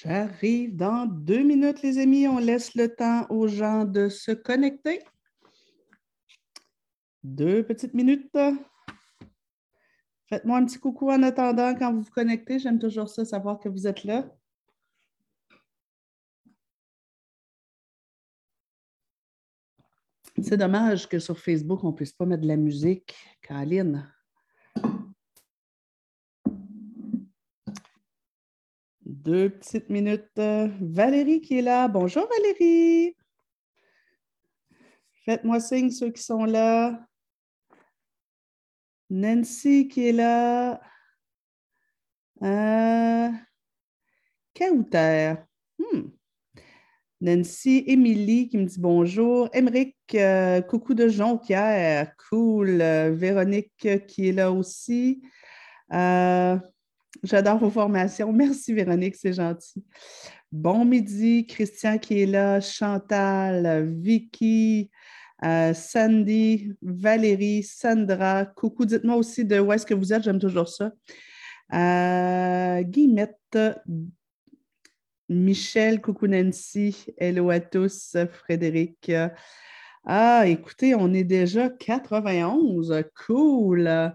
J'arrive dans deux minutes, les amis. On laisse le temps aux gens de se connecter. Deux petites minutes. Faites-moi un petit coucou en attendant quand vous vous connectez. J'aime toujours ça, savoir que vous êtes là. C'est dommage que sur Facebook, on ne puisse pas mettre de la musique. Caroline. Deux petites minutes. Valérie qui est là. Bonjour Valérie. Faites-moi signe ceux qui sont là. Nancy qui est là. Euh. Hmm. Nancy, Émilie qui me dit bonjour. Émeric, euh, coucou de Jonquière. Cool. Véronique qui est là aussi. J'adore vos formations. Merci, Véronique, c'est gentil. Bon midi, Christian qui est là, Chantal, Vicky, euh, Sandy, Valérie, Sandra. Coucou, dites-moi aussi de où est-ce que vous êtes, j'aime toujours ça. Euh, Guillemette, Michel, coucou Nancy, hello à tous, Frédéric. Ah, écoutez, on est déjà 91, cool.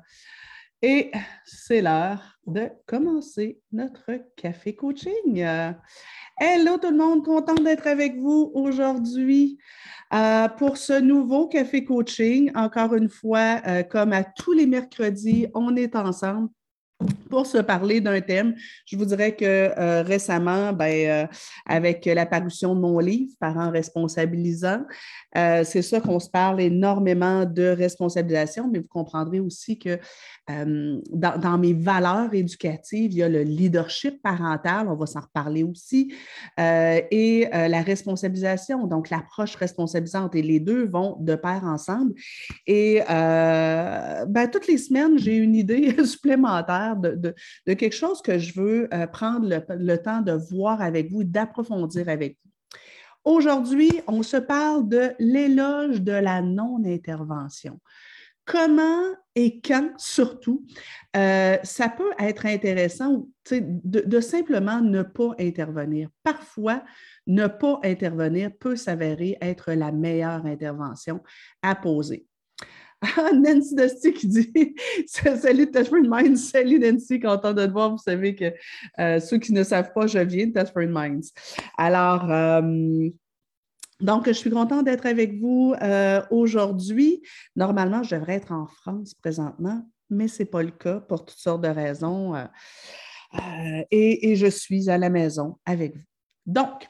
Et c'est l'heure de commencer notre café coaching. Hello tout le monde, content d'être avec vous aujourd'hui euh, pour ce nouveau café coaching. Encore une fois, euh, comme à tous les mercredis, on est ensemble pour se parler d'un thème. Je vous dirais que euh, récemment, ben, avec la parution de mon livre, Parents responsabilisants, c'est ça qu'on se parle énormément de responsabilisation, mais vous comprendrez aussi que dans, mes valeurs éducatives, il y a le leadership parental, on va s'en reparler aussi, euh, et euh, la responsabilisation, donc l'approche responsabilisante, et les deux vont de pair ensemble. Et euh, ben, toutes les semaines, j'ai une idée supplémentaire de, quelque chose que je veux prendre le temps de voir avec vous, d'approfondir avec vous. Aujourd'hui, on se parle de l'éloge de la non-intervention comment et quand surtout, euh, ça peut être intéressant de, simplement ne pas intervenir. Parfois, ne pas intervenir peut s'avérer être la meilleure intervention à poser. Ah, Nancy Dusty qui dit Salut Touchford Minds, salut Nancy, content de te voir. Vous savez que euh, ceux qui ne savent pas, je viens de Touchford Minds. Alors, euh, donc, je suis contente d'être avec vous euh, aujourd'hui. Normalement, je devrais être en France présentement, mais ce n'est pas le cas pour toutes sortes de raisons. Euh, et, je suis à la maison avec vous. Donc,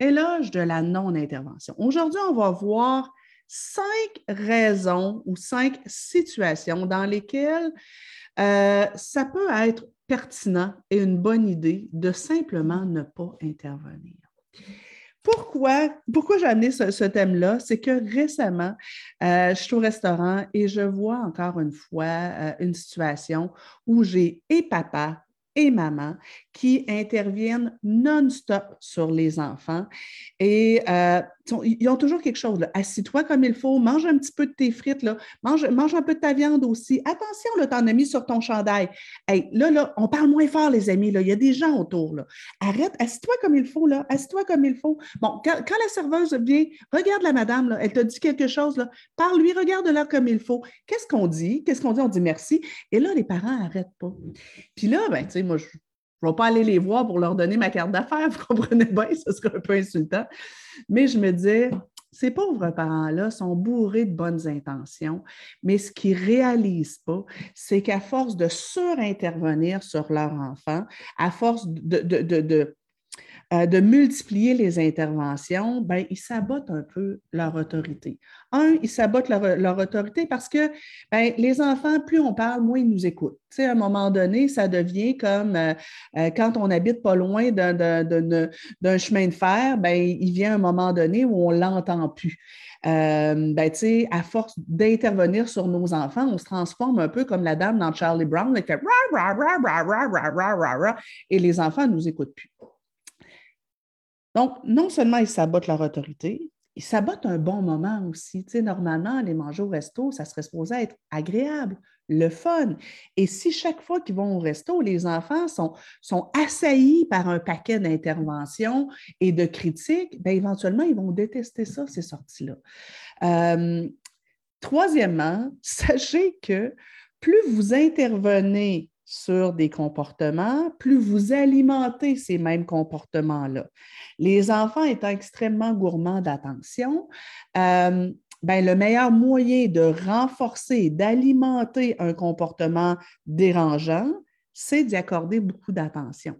éloge de la non-intervention. Aujourd'hui, on va voir cinq raisons ou cinq situations dans lesquelles ça peut être pertinent et une bonne idée de simplement ne pas intervenir. Pourquoi, pourquoi j'ai amené ce, thème-là? C'est que récemment, euh, je suis au restaurant et je vois encore une fois euh, une situation où j'ai et papa et maman qui interviennent non-stop sur les enfants. Et euh, ils ont toujours quelque chose. Assis-toi comme il faut, mange un petit peu de tes frites. Mange, un peu de ta viande aussi. Attention, là, t'en as mis sur ton chandail. Là, là, on parle moins fort, les amis. Il y a des gens autour. Arrête, assis-toi comme il faut, là. Assis-toi comme il faut. Bon, quand, la serveuse vient, regarde la madame, elle te dit quelque chose. Parle-lui, regarde-la comme il faut. Qu'est-ce qu'on dit? Qu'est-ce qu'on dit? On dit merci. Et là, les parents n'arrêtent pas. Puis là, ben, tu sais, moi, je ne vais pas aller les voir pour leur donner ma carte d'affaires, vous comprenez bien, ce serait un peu insultant. Mais je me disais, ces pauvres parents-là sont bourrés de bonnes intentions, mais ce qu'ils ne réalisent pas, c'est qu'à force de surintervenir sur leur enfant, à force de euh, de multiplier les interventions, ben, ils sabotent un peu leur autorité. Un, ils sabotent leur, autorité parce que ben, les enfants, plus on parle, moins ils nous écoutent. À un moment donné, ça devient comme euh, euh, quand on habite pas loin d'un chemin de fer, ben, il vient un moment donné où on ne l'entend plus. ben, à force d'intervenir sur nos enfants, on se transforme un peu comme la dame dans Charlie Brown, qui fait et les enfants ne nous écoutent plus. Donc, non seulement ils sabotent leur autorité, ils sabotent un bon moment aussi. Tu sais, normalement, les manger au resto, ça serait supposé être agréable, le fun. Et si chaque fois qu'ils vont au resto, les enfants sont, assaillis par un paquet d'interventions et de critiques, bien, éventuellement, ils vont détester ça, ces sorties-là. Euh, troisièmement, sachez que plus vous intervenez sur des comportements, plus vous alimentez ces mêmes comportements-là. Les enfants étant extrêmement gourmands d'attention, euh, ben, le meilleur moyen de renforcer, d'alimenter un comportement dérangeant, c'est d'y accorder beaucoup d'attention.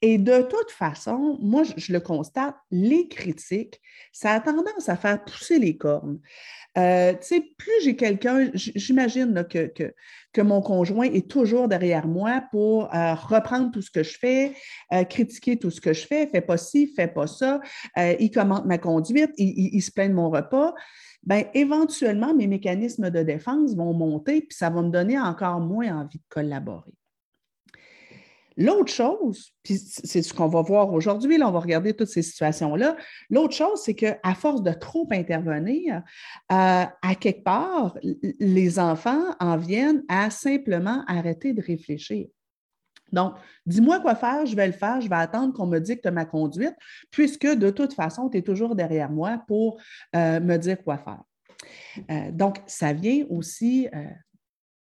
Et de toute façon, moi, je, le constate, les critiques, ça a tendance à faire pousser les cornes. Euh, tu sais, plus j'ai quelqu'un, j'imagine que, que, mon conjoint est toujours derrière moi pour euh, reprendre tout ce que je fais, euh, critiquer tout ce que je fais, fais pas ci, fais pas ça, il commente ma conduite, il, il, se plaint de mon repas. Bien, éventuellement, mes mécanismes de défense vont monter, puis ça va me donner encore moins envie de collaborer. L'autre chose, puis c'est ce qu'on va voir aujourd'hui, là, on va regarder toutes ces situations-là. L'autre chose, c'est qu'à force de trop intervenir, euh, à quelque part, les enfants en viennent à simplement arrêter de réfléchir. Donc, dis-moi quoi faire, je vais le faire, je vais attendre qu'on me dicte ma conduite, puisque de toute façon, tu es toujours derrière moi pour euh, me dire quoi faire. Euh, donc, ça vient aussi,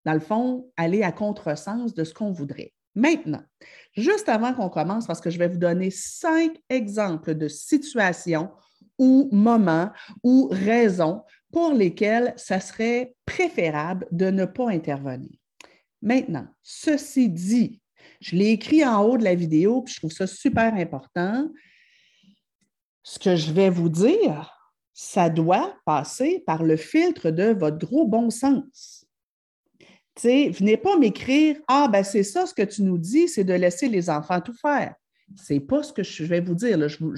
dans le fond, aller à contresens de ce qu'on voudrait. Maintenant, juste avant qu'on commence, parce que je vais vous donner cinq exemples de situations ou moments ou raisons pour lesquelles ça serait préférable de ne pas intervenir. Maintenant, ceci dit, je l'ai écrit en haut de la vidéo, puis je trouve ça super important. Ce que je vais vous dire, ça doit passer par le filtre de votre gros bon sens venez pas m'écrire Ah, ben c'est ça ce que tu nous dis, c'est de laisser les enfants tout faire. C'est pas ce que je vais vous dire. Je, vous,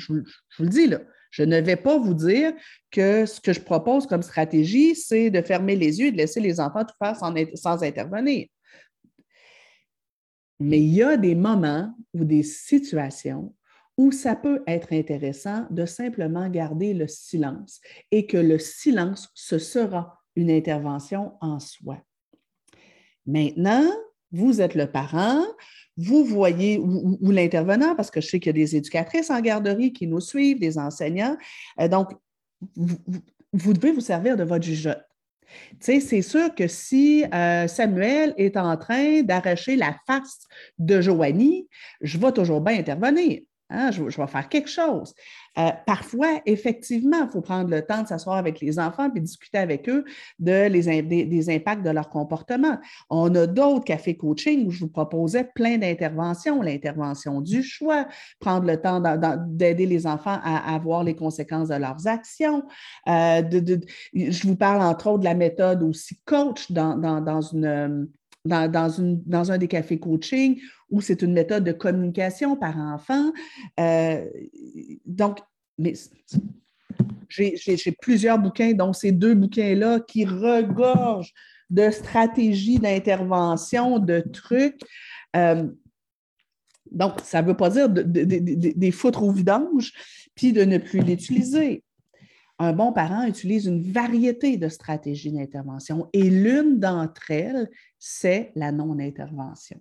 le dis là. Je ne vais pas vous dire que ce que je propose comme stratégie, c'est de fermer les yeux et de laisser les enfants tout faire sans intervenir. Mais il y a des moments ou des situations où ça peut être intéressant de simplement garder le silence et que le silence, ce sera une intervention en soi. Maintenant, vous êtes le parent, vous voyez, ou, l'intervenant, parce que je sais qu'il y a des éducatrices en garderie qui nous suivent, des enseignants. Euh, donc, vous, devez vous servir de votre jugeote. c'est sûr que si euh, Samuel est en train d'arracher la face de Joanie, je vais toujours bien intervenir. Hein, je, vais faire quelque chose. Euh, parfois, effectivement, il faut prendre le temps de s'asseoir avec les enfants et discuter avec eux de les, des, impacts de leur comportement. On a d'autres cafés coaching où je vous proposais plein d'interventions, l'intervention du choix, prendre le temps d'aider les enfants à, voir les conséquences de leurs actions. Euh, je vous parle entre autres de la méthode aussi coach dans, dans une dans, un des cafés coaching où c'est une méthode de communication par enfant. Euh, donc, j'ai plusieurs bouquins, dont ces deux bouquins-là, qui regorgent de stratégies d'intervention, de trucs. Euh, donc, ça ne veut pas dire de, des foutre au vidange, puis de ne plus l'utiliser un bon parent utilise une variété de stratégies d'intervention et l'une d'entre elles, c'est la non-intervention.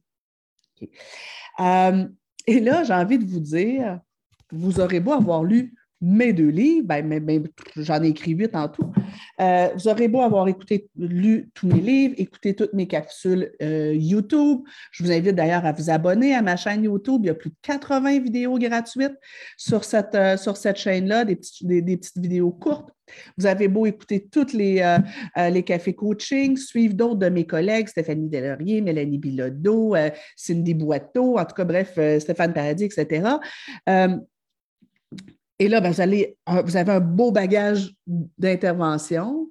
Euh, et là, j'ai envie de vous dire, vous aurez beau avoir lu mes deux livres, ben, j'en ai écrit huit en tout. Euh, vous aurez beau avoir écouté, lu tous mes livres, écouté toutes mes capsules euh, YouTube. Je vous invite d'ailleurs à vous abonner à ma chaîne YouTube. Il y a plus de 80 vidéos gratuites sur cette, euh, cette chaîne-là, des, petites vidéos courtes. Vous avez beau écouter tous les, les cafés coaching, suivre d'autres de mes collègues, Stéphanie Delaurier, Mélanie Bilodeau, Cindy Boiteau, en tout cas, bref, Stéphane Paradis, etc. Et là, ben, vous, avez un beau bagage d'intervention.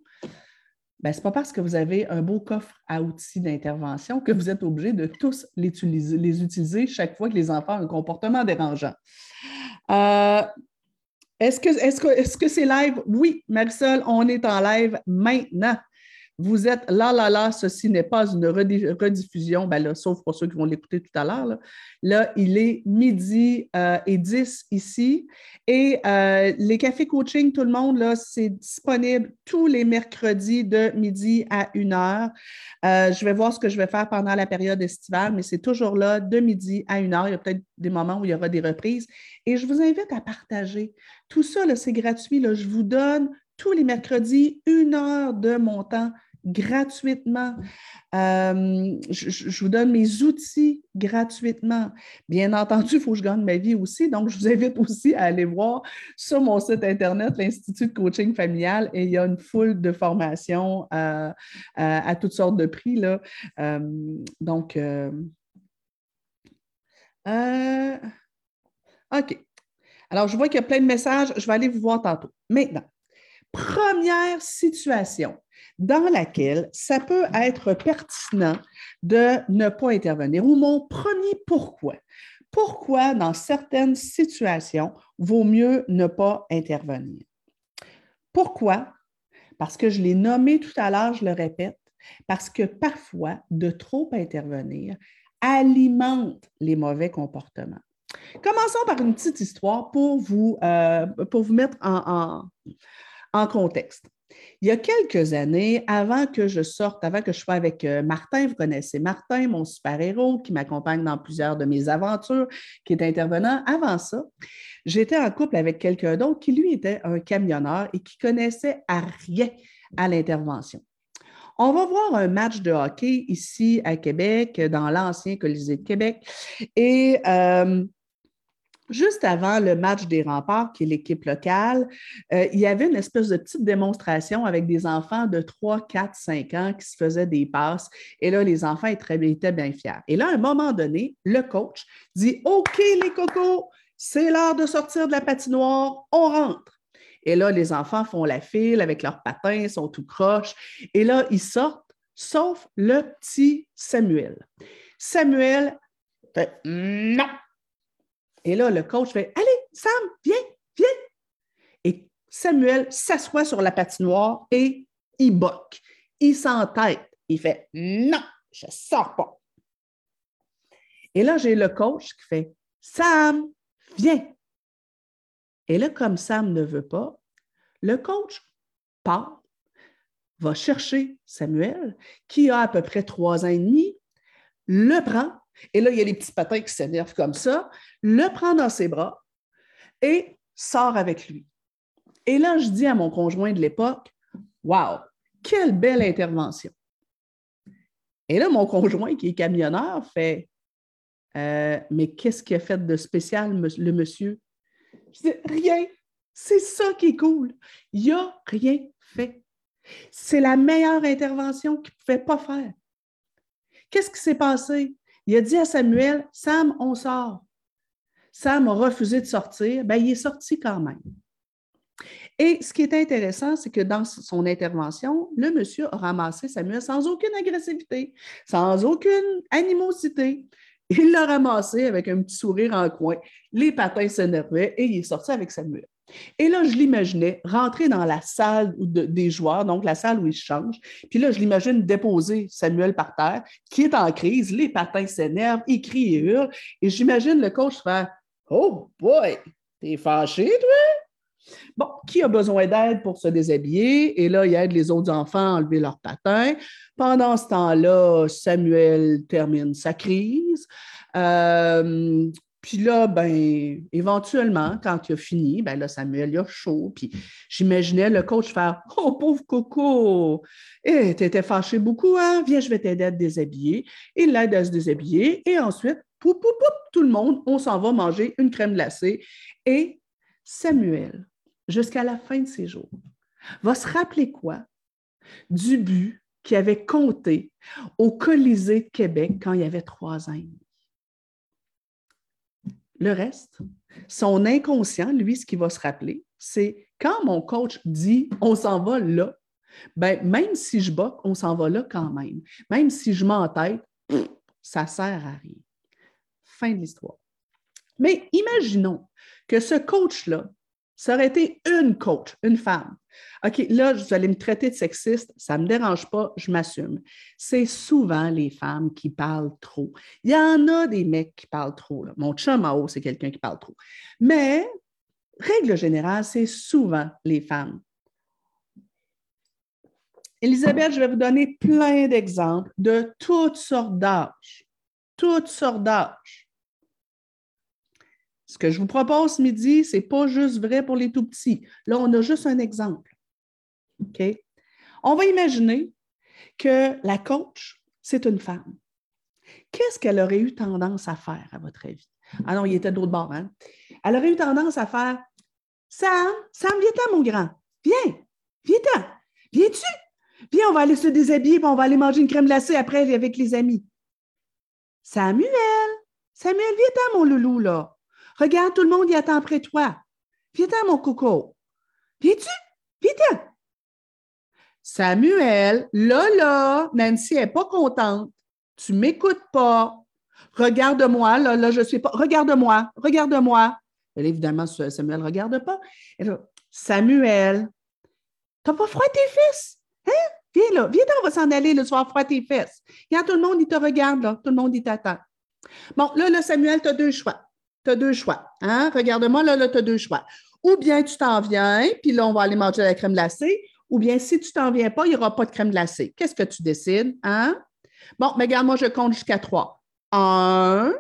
Ben, ce n'est pas parce que vous avez un beau coffre à outils d'intervention que vous êtes obligé de tous les utiliser, les utiliser chaque fois que les enfants ont un comportement dérangeant. Euh, est-ce que c'est -ce est -ce live? Oui, Marisol, on est en live maintenant. Vous êtes là, là, là, ceci n'est pas une rediffusion, ben là, sauf pour ceux qui vont l'écouter tout à l'heure. Là. il est midi euh, et 10 ici. Et euh, les cafés coaching, tout le monde, là, c'est disponible tous les mercredis de midi à 1 heure. Euh, je vais voir ce que je vais faire pendant la période estivale, mais c'est toujours là de midi à 1 heure. Il y a peut-être des moments où il y aura des reprises. Et je vous invite à partager. Tout ça, c'est gratuit. Là. Je vous donne tous les mercredis une heure de mon temps gratuitement. Euh, je, vous donne mes outils gratuitement. Bien entendu, il faut que je gagne ma vie aussi. Donc, je vous invite aussi à aller voir sur mon site Internet, l'Institut de coaching familial, et il y a une foule de formations euh, à, toutes sortes de prix. Euh, donc, OK. Alors, je vois qu'il y a plein de messages. Je vais aller vous voir tantôt. Maintenant, première situation dans laquelle ça peut être pertinent de ne pas intervenir, ou mon premier pourquoi. Pourquoi, dans certaines situations, vaut mieux ne pas intervenir? Pourquoi? Parce que je l'ai nommé tout à l'heure, je le répète, parce que parfois, de trop intervenir alimente les mauvais comportements. Commençons par une petite histoire pour vous, euh, mettre en contexte. Il y a quelques années, avant que je sorte, avant que je sois avec euh, Martin, vous connaissez Martin, mon super-héros qui m'accompagne dans plusieurs de mes aventures, qui est intervenant. Avant ça, j'étais en couple avec quelqu'un d'autre qui, lui, était un camionneur et qui connaissait à rien à l'intervention. On va voir un match de hockey ici à Québec, dans l'ancien Colisée de Québec. Et euh, Juste avant le match des remparts, qui est l'équipe locale, euh, il y avait une espèce de petite démonstration avec des enfants de 3, 4, 5 ans qui se faisaient des passes. Et là, les enfants étaient, bien fiers. Et là, à un moment donné, le coach dit OK, les cocos, c'est l'heure de sortir de la patinoire, on rentre. Et là, les enfants font la file avec leurs patins, sont tout croches. Et là, ils sortent, sauf le petit Samuel. Samuel non, et là, le coach fait Allez, Sam, viens, viens. Et Samuel s'assoit sur la patinoire et il boque. Il s'entête. Il fait Non, je ne sors pas. Et là, j'ai le coach qui fait Sam, viens. Et là, comme Sam ne veut pas, le coach part, va chercher Samuel, qui a à peu près trois ans et demi, le prend et là, il y a les petits patins qui s'énervent comme ça, le prend dans ses bras et sort avec lui. Et là, je dis à mon conjoint de l'époque, Wow, quelle belle intervention. Et là, mon conjoint, qui est camionneur, fait euh, Mais qu'est-ce qu'il a fait de spécial, le monsieur? Je dis Rien. C'est ça qui est cool. Il n'a rien fait. C'est la meilleure intervention qu'il ne pouvait pas faire. Qu'est-ce qui s'est passé? Il a dit à Samuel, Sam, on sort. Sam a refusé de sortir, bien, il est sorti quand même. Et ce qui est intéressant, c'est que dans son intervention, le monsieur a ramassé Samuel sans aucune agressivité, sans aucune animosité. Il l'a ramassé avec un petit sourire en coin. Les patins s'énervaient et il est sorti avec Samuel. Et là, je l'imaginais rentrer dans la salle des joueurs, donc la salle où ils changent. Puis là, je l'imagine déposer Samuel par terre, qui est en crise, les patins s'énervent, il crie et hurle. Et j'imagine le coach faire Oh boy, t'es fâché, toi? Bon, qui a besoin d'aide pour se déshabiller? Et là, il aide les autres enfants à enlever leurs patins. Pendant ce temps-là, Samuel termine sa crise. Euh, puis là, ben, éventuellement, quand il a fini, ben là, Samuel, il a chaud. Puis j'imaginais le coach faire Oh, pauvre Coco, eh, t'étais fâché beaucoup, hein? Viens, je vais t'aider à te déshabiller. Il l'aide à se déshabiller. Et ensuite, pou, pou, pou, tout le monde, on s'en va manger une crème glacée. Et Samuel, jusqu'à la fin de ses jours, va se rappeler quoi? Du but qu'il avait compté au Colisée de Québec quand il avait trois ans le reste, son inconscient, lui, ce qu'il va se rappeler, c'est quand mon coach dit on s'en va là, ben, même si je boque, on s'en va là quand même. Même si je m'entête, ça ne sert à rien. Fin de l'histoire. Mais imaginons que ce coach-là ça aurait été une coach, une femme. OK, là, vous allez me traiter de sexiste, ça ne me dérange pas, je m'assume. C'est souvent les femmes qui parlent trop. Il y en a des mecs qui parlent trop. Mon chum en haut, c'est quelqu'un qui parle trop. Mais, règle générale, c'est souvent les femmes. Elisabeth, je vais vous donner plein d'exemples de toutes sortes d'âges. Toutes sortes d'âges. Ce que je vous propose ce midi, ce n'est pas juste vrai pour les tout petits. Là, on a juste un exemple. OK? On va imaginer que la coach, c'est une femme. Qu'est-ce qu'elle aurait eu tendance à faire, à votre avis? Ah non, il était d'autre bord, hein? Elle aurait eu tendance à faire Sam, Sam, viens-t'en, mon grand. Viens, viens-t'en. Viens-tu? Viens, on va aller se déshabiller et on va aller manger une crème glacée après avec les amis. Samuel, Samuel, viens-t'en, mon loulou, là. Regarde, tout le monde y attend après toi. Viens-t'en, mon coco. Viens-tu? Viens-t'en. Samuel, là, là, Nancy n'est pas contente. Tu ne m'écoutes pas. Regarde-moi, là, là, je suis pas. Regarde-moi, regarde-moi. Évidemment, Samuel ne regarde pas. Samuel, t'as pas froid tes fesses? Hein? Viens là, viens on va s'en aller le soir froid tes fesses. Regarde, tout le monde, il te regarde, là. Tout le monde, il t'attend. Bon, là, là, Samuel, tu as deux choix tu as deux choix. Hein? Regarde-moi, là, là tu as deux choix. Ou bien tu t'en viens, puis là, on va aller manger la crème glacée, ou bien si tu t'en viens pas, il n'y aura pas de crème glacée. Qu'est-ce que tu décides? Hein? Bon, mais regarde, moi, je compte jusqu'à trois. Un,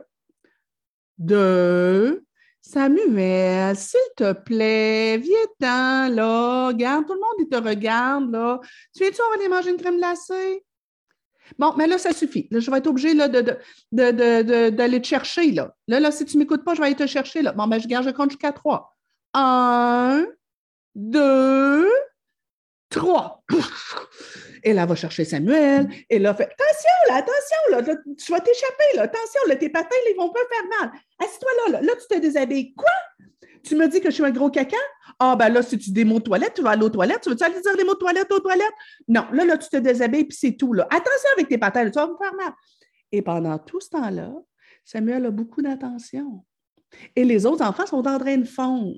deux, Samuel, s'il te plaît, viens-t'en, là. Regarde, tout le monde, il te regarde, là. Tu viens-tu, on va aller manger une crème glacée? Bon, mais là, ça suffit. Je vais être obligée d'aller te chercher. Là. là, si tu ne m'écoutes pas, je vais aller te chercher. Là. Bon, ben, je garde, je compte jusqu'à trois. Un, deux, trois. Et là, elle va chercher Samuel. Et là, fait Attention, là, attention, là, tu vas t'échapper, là. Attention, là, tes patins, ils vont pas faire mal. Assieds-toi là, là. Là, tu te déshabilles. Quoi? Tu me dis que je suis un gros caca? Ah, ben là, si tu dis des mots de toilette, tu vas aller aux toilettes. Tu veux-tu aller dire des mots de toilette aux toilettes? Non, là, là, tu te déshabilles, puis c'est tout. Là. Attention avec tes patins, tu vas me faire mal. Et pendant tout ce temps-là, Samuel a beaucoup d'attention. Et les autres enfants sont en train de fondre.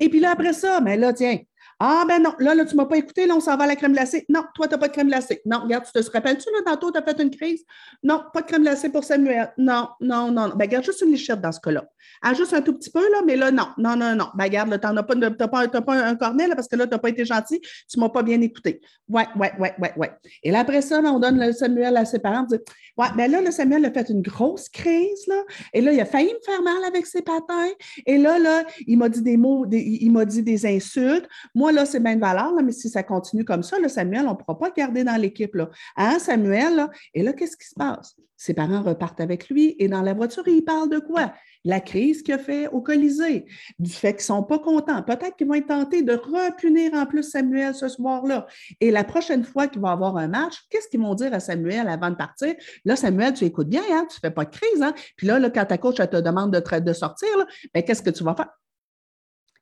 Et puis là, après ça, mais ben là, tiens, ah, ben non, là, là tu ne m'as pas écouté, là, on s'en va à la crème glacée. Non, toi, tu n'as pas de crème glacée. Non, regarde, tu te rappelles-tu, là, tantôt, tu as fait une crise? Non, pas de crème glacée pour Samuel. Non, non, non. Ben, regarde, juste une lichette dans ce cas-là. Ah, juste un tout petit peu, là, mais là, non, non, non, non. Ben, regarde, tu n'as pas, pas, pas, un cornet, là, parce que là, tu n'as pas été gentil, tu ne m'as pas bien écouté. Ouais, ouais, ouais, ouais, ouais. Et là, après ça, on donne le Samuel à ses parents, on dit, ouais, ben là, le Samuel a fait une grosse crise, là, et là, il a failli me faire mal avec ses patins, et là, là, il m'a dit des mots, il m'a dit des insultes. Moi, là, c'est bien de valeur, mais si ça continue comme ça, Samuel, on ne pourra pas garder dans l'équipe. Hein, Samuel? Et là, qu'est-ce qui se passe? Ses parents repartent avec lui et dans la voiture, ils parlent de quoi? La crise qu'il a fait au Colisée, du fait qu'ils ne sont pas contents. Peut-être qu'ils vont être tentés de repunir en plus Samuel ce soir-là. Et la prochaine fois qu'il va avoir un match, qu'est-ce qu'ils vont dire à Samuel avant de partir? Là, Samuel, tu écoutes bien, hein? tu ne fais pas de crise. Hein? Puis là, quand ta coach te demande de, de sortir, ben, qu'est-ce que tu vas faire?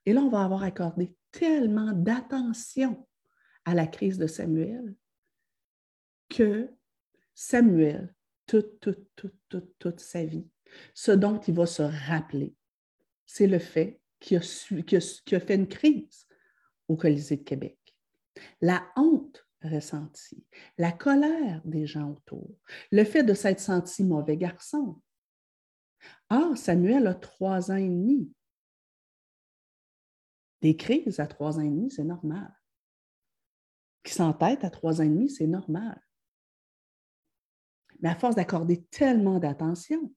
Et là, on va avoir accordé tellement d'attention à la crise de Samuel que Samuel, toute, toute, toute, toute, toute sa vie, ce dont il va se rappeler, c'est le fait qu'il a, a, fait une crise au Colisée de Québec. La honte ressentie, la colère des gens autour, le fait de s'être senti mauvais garçon. Ah, Samuel a trois ans et demi. Des crises à trois ans et demi, c'est normal. Qui s'entête à trois ans et demi, c'est normal. Mais à force d'accorder tellement d'attention,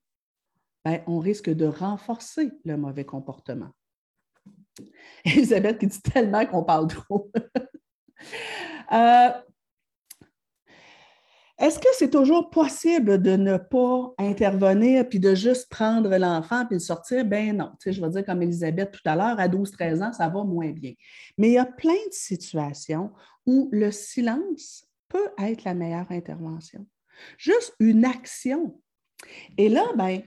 ben, on risque de renforcer le mauvais comportement. Elisabeth qui dit tellement qu'on parle trop. euh, est-ce que c'est toujours possible de ne pas intervenir puis de juste prendre l'enfant puis le sortir? Ben non. Tu je vais dire comme Elisabeth tout à l'heure, à 12-13 ans, ça va moins bien. Mais il y a plein de situations où le silence peut être la meilleure intervention. Juste une action. Et là, ben,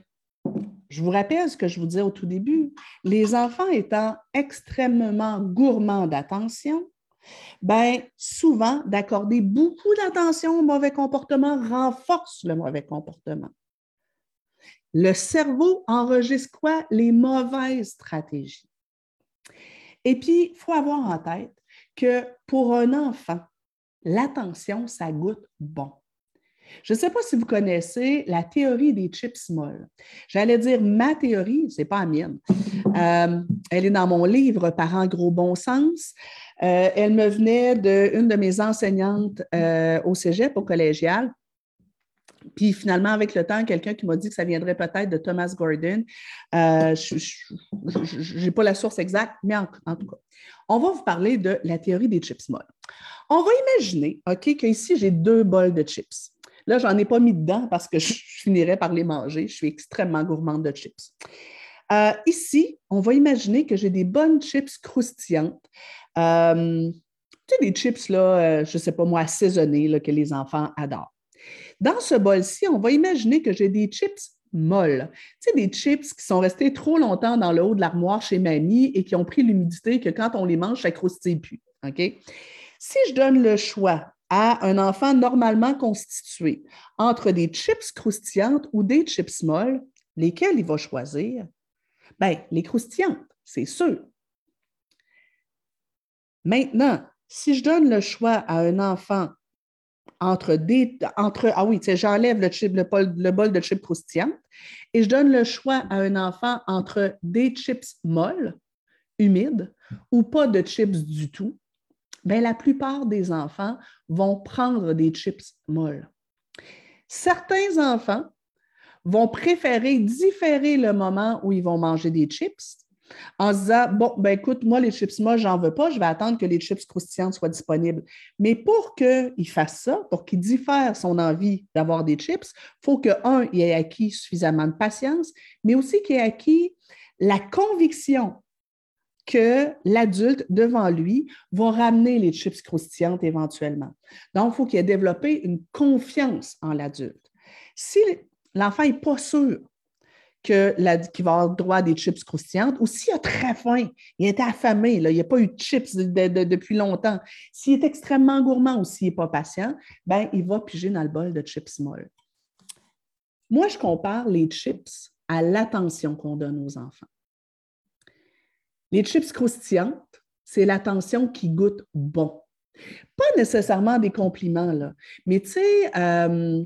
je vous rappelle ce que je vous disais au tout début. Les enfants étant extrêmement gourmands d'attention, ben, souvent, d'accorder beaucoup d'attention au mauvais comportement renforce le mauvais comportement. Le cerveau enregistre quoi? Les mauvaises stratégies. Et puis, il faut avoir en tête que pour un enfant, l'attention, ça goûte bon. Je ne sais pas si vous connaissez la théorie des chips molles. J'allais dire ma théorie, ce n'est pas la mienne. Euh, elle est dans mon livre Parents gros bon sens. Euh, elle me venait d'une de, mes enseignantes euh, au cégep, au collégial. Puis finalement, avec le temps, quelqu'un qui m'a dit que ça viendrait peut-être de Thomas Gordon. je n'ai pas la source exacte, mais en, tout cas, on va vous parler de la théorie des chips molles. On va imaginer, OK, qu'ici, j'ai deux bols de chips. Là, je n'en ai pas mis dedans parce que je finirais par les manger. Je suis extrêmement gourmande de chips. Euh, ici, on va imaginer que j'ai des bonnes chips croustillantes. Euh, tu sais, des chips, là, euh, je ne sais pas moi, assaisonnées, là, que les enfants adorent. Dans ce bol-ci, on va imaginer que j'ai des chips molles. Tu sais, des chips qui sont restés trop longtemps dans le haut de l'armoire chez mamie et qui ont pris l'humidité que quand on les mange, ça croustille plus. Si je donne le choix à un enfant normalement constitué entre des chips croustillantes ou des chips molles, lesquels il va choisir? Bien, les croustillantes, c'est sûr. Maintenant, si je donne le choix à un enfant entre des. Ah oui, j'enlève le, le, bol, le bol de chips croustillantes et je donne le choix à un enfant entre des chips molles, humides, ou pas de chips du tout, bien, la plupart des enfants vont prendre des chips molles. Certains enfants vont préférer différer le moment où ils vont manger des chips en se disant Bon, ben écoute, moi, les chips molles, j'en veux pas, je vais attendre que les chips croustillantes soient disponibles. Mais pour qu'il fasse ça, pour qu'il diffère son envie d'avoir des chips, il faut que, un, il ait acquis suffisamment de patience, mais aussi qu'il ait acquis la conviction que l'adulte devant lui va ramener les chips croustillantes éventuellement. Donc, il faut qu'il ait développé une confiance en l'adulte. Si l'enfant n'est pas sûr qu'il va avoir droit à des chips croustillantes, ou s'il a très faim, il est affamé, il n'y a pas eu de chips depuis longtemps, s'il est extrêmement gourmand ou s'il n'est pas patient, ben, il va piger dans le bol de chips molles. Moi, je compare les chips à l'attention qu'on donne aux enfants. Les chips croustillantes, c'est l'attention qui goûte bon. Pas nécessairement des compliments, là, mais tu sais, euh,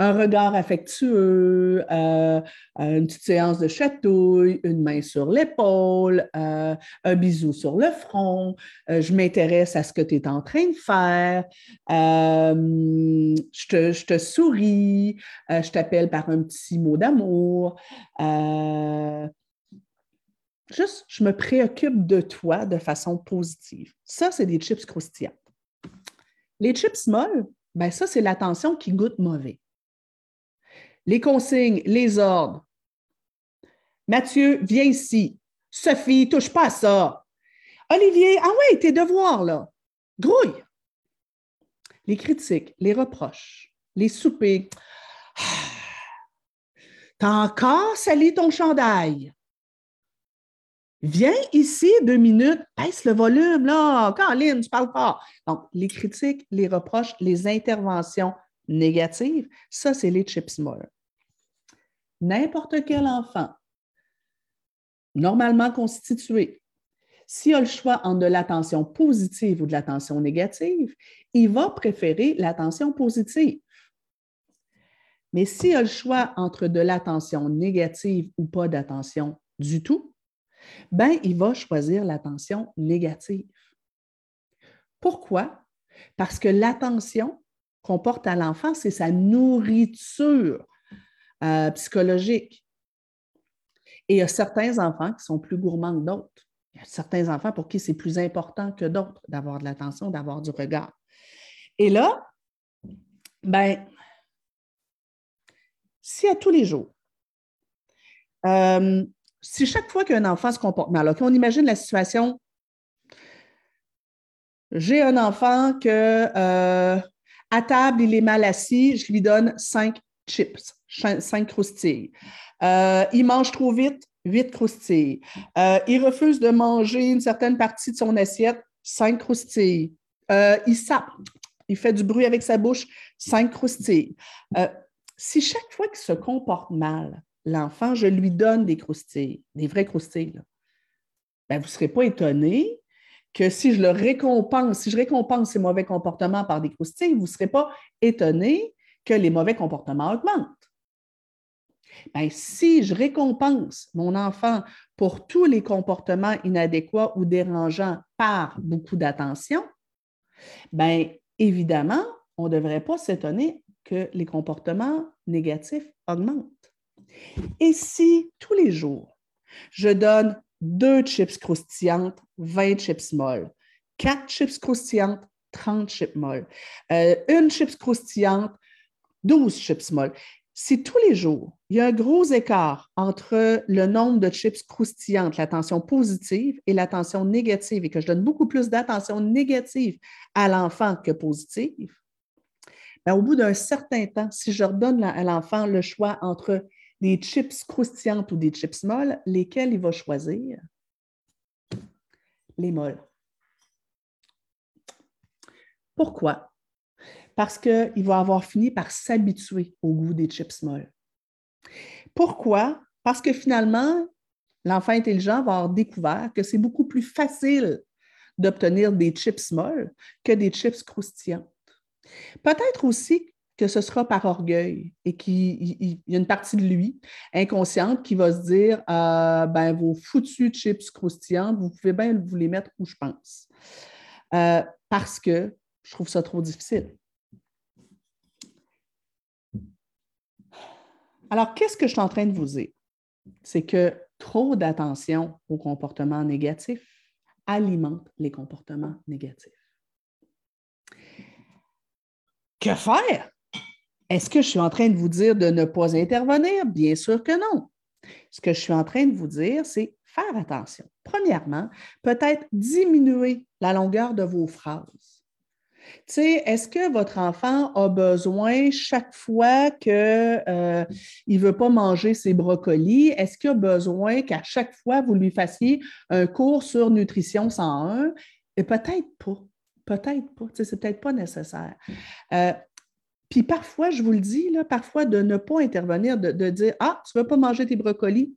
un regard affectueux, euh, une petite séance de chatouille, une main sur l'épaule, euh, un bisou sur le front, je m'intéresse à ce que tu es en train de faire, je te, je, te, souris, je t'appelle par un petit mot d'amour. Juste, je me préoccupe de toi de façon positive. Ça, c'est des chips croustillantes. Les chips molles, ben ça, c'est l'attention qui goûte mauvais. Les consignes, les ordres. Mathieu, viens ici. Sophie, touche pas à ça. Olivier, ah ouais, tes devoirs, là. Grouille. Les critiques, les reproches, les soupers. T'as encore sali ton chandail. Viens ici deux minutes, baisse le volume, là. Caroline, tu parles pas. Donc, les critiques, les reproches, les interventions négatives, ça, c'est les chips. N'importe quel enfant, normalement constitué, s'il a le choix entre de l'attention positive ou de l'attention négative, il va préférer l'attention positive. Mais s'il a le choix entre de l'attention négative ou pas d'attention du tout, ben, il va choisir l'attention négative. Pourquoi? Parce que l'attention qu'on porte à l'enfant, c'est sa nourriture euh, psychologique. Et il y a certains enfants qui sont plus gourmands que d'autres. Il y a certains enfants pour qui c'est plus important que d'autres d'avoir de l'attention, d'avoir du regard. Et là, ben, si à tous les jours, euh, si chaque fois qu'un enfant se comporte mal, on imagine la situation, j'ai un enfant que euh, à table, il est mal assis, je lui donne cinq chips, cinq croustilles. Euh, il mange trop vite, huit croustilles. Euh, il refuse de manger une certaine partie de son assiette, cinq croustilles. il sape, il fait du bruit avec sa bouche, cinq croustilles. si chaque fois qu'il se comporte mal, l'enfant, je lui donne des croustilles, des vrais croustilles. ben, vous ne serez pas étonné que si je le récompense, si je récompense ces mauvais comportements par des croustilles, vous ne serez pas étonné que les mauvais comportements augmentent. Ben, si je récompense mon enfant pour tous les comportements inadéquats ou dérangeants par beaucoup d'attention, bien évidemment, on ne devrait pas s'étonner que les comportements négatifs augmentent. Et si tous les jours, je donne deux chips croustillantes, 20 chips molles, quatre chips croustillantes, 30 chips molles, euh, une chips croustillante, 12 chips molles. Si tous les jours, il y a un gros écart entre le nombre de chips croustillantes, l'attention positive et l'attention négative, et que je donne beaucoup plus d'attention négative à l'enfant que positive, ben, au bout d'un certain temps, si je redonne à l'enfant le choix entre des chips croustillantes ou des chips molles, lesquels il va choisir? Les molles. Pourquoi? Parce qu'il va avoir fini par s'habituer au goût des chips molles. Pourquoi? Parce que finalement, l'enfant intelligent va avoir découvert que c'est beaucoup plus facile d'obtenir des chips molles que des chips croustillantes. Peut-être aussi que ce sera par orgueil et qu'il y a une partie de lui inconsciente qui va se dire euh, ben, vos foutus chips croustillantes, vous pouvez bien vous les mettre où je pense. Euh, parce que je trouve ça trop difficile. Alors, qu'est-ce que je suis en train de vous dire? C'est que trop d'attention aux comportements négatifs alimente les comportements négatifs. Que faire? Est-ce que je suis en train de vous dire de ne pas intervenir? Bien sûr que non. Ce que je suis en train de vous dire, c'est faire attention. Premièrement, peut-être diminuer la longueur de vos phrases. Tu est-ce que votre enfant a besoin chaque fois qu'il euh, ne veut pas manger ses brocolis, est-ce qu'il a besoin qu'à chaque fois vous lui fassiez un cours sur nutrition 101? Et peut-être pas. Peut-être pas. Peut-être pas nécessaire. Euh, puis parfois, je vous le dis, parfois de ne pas intervenir, de, dire Ah, tu ne veux pas manger tes brocolis,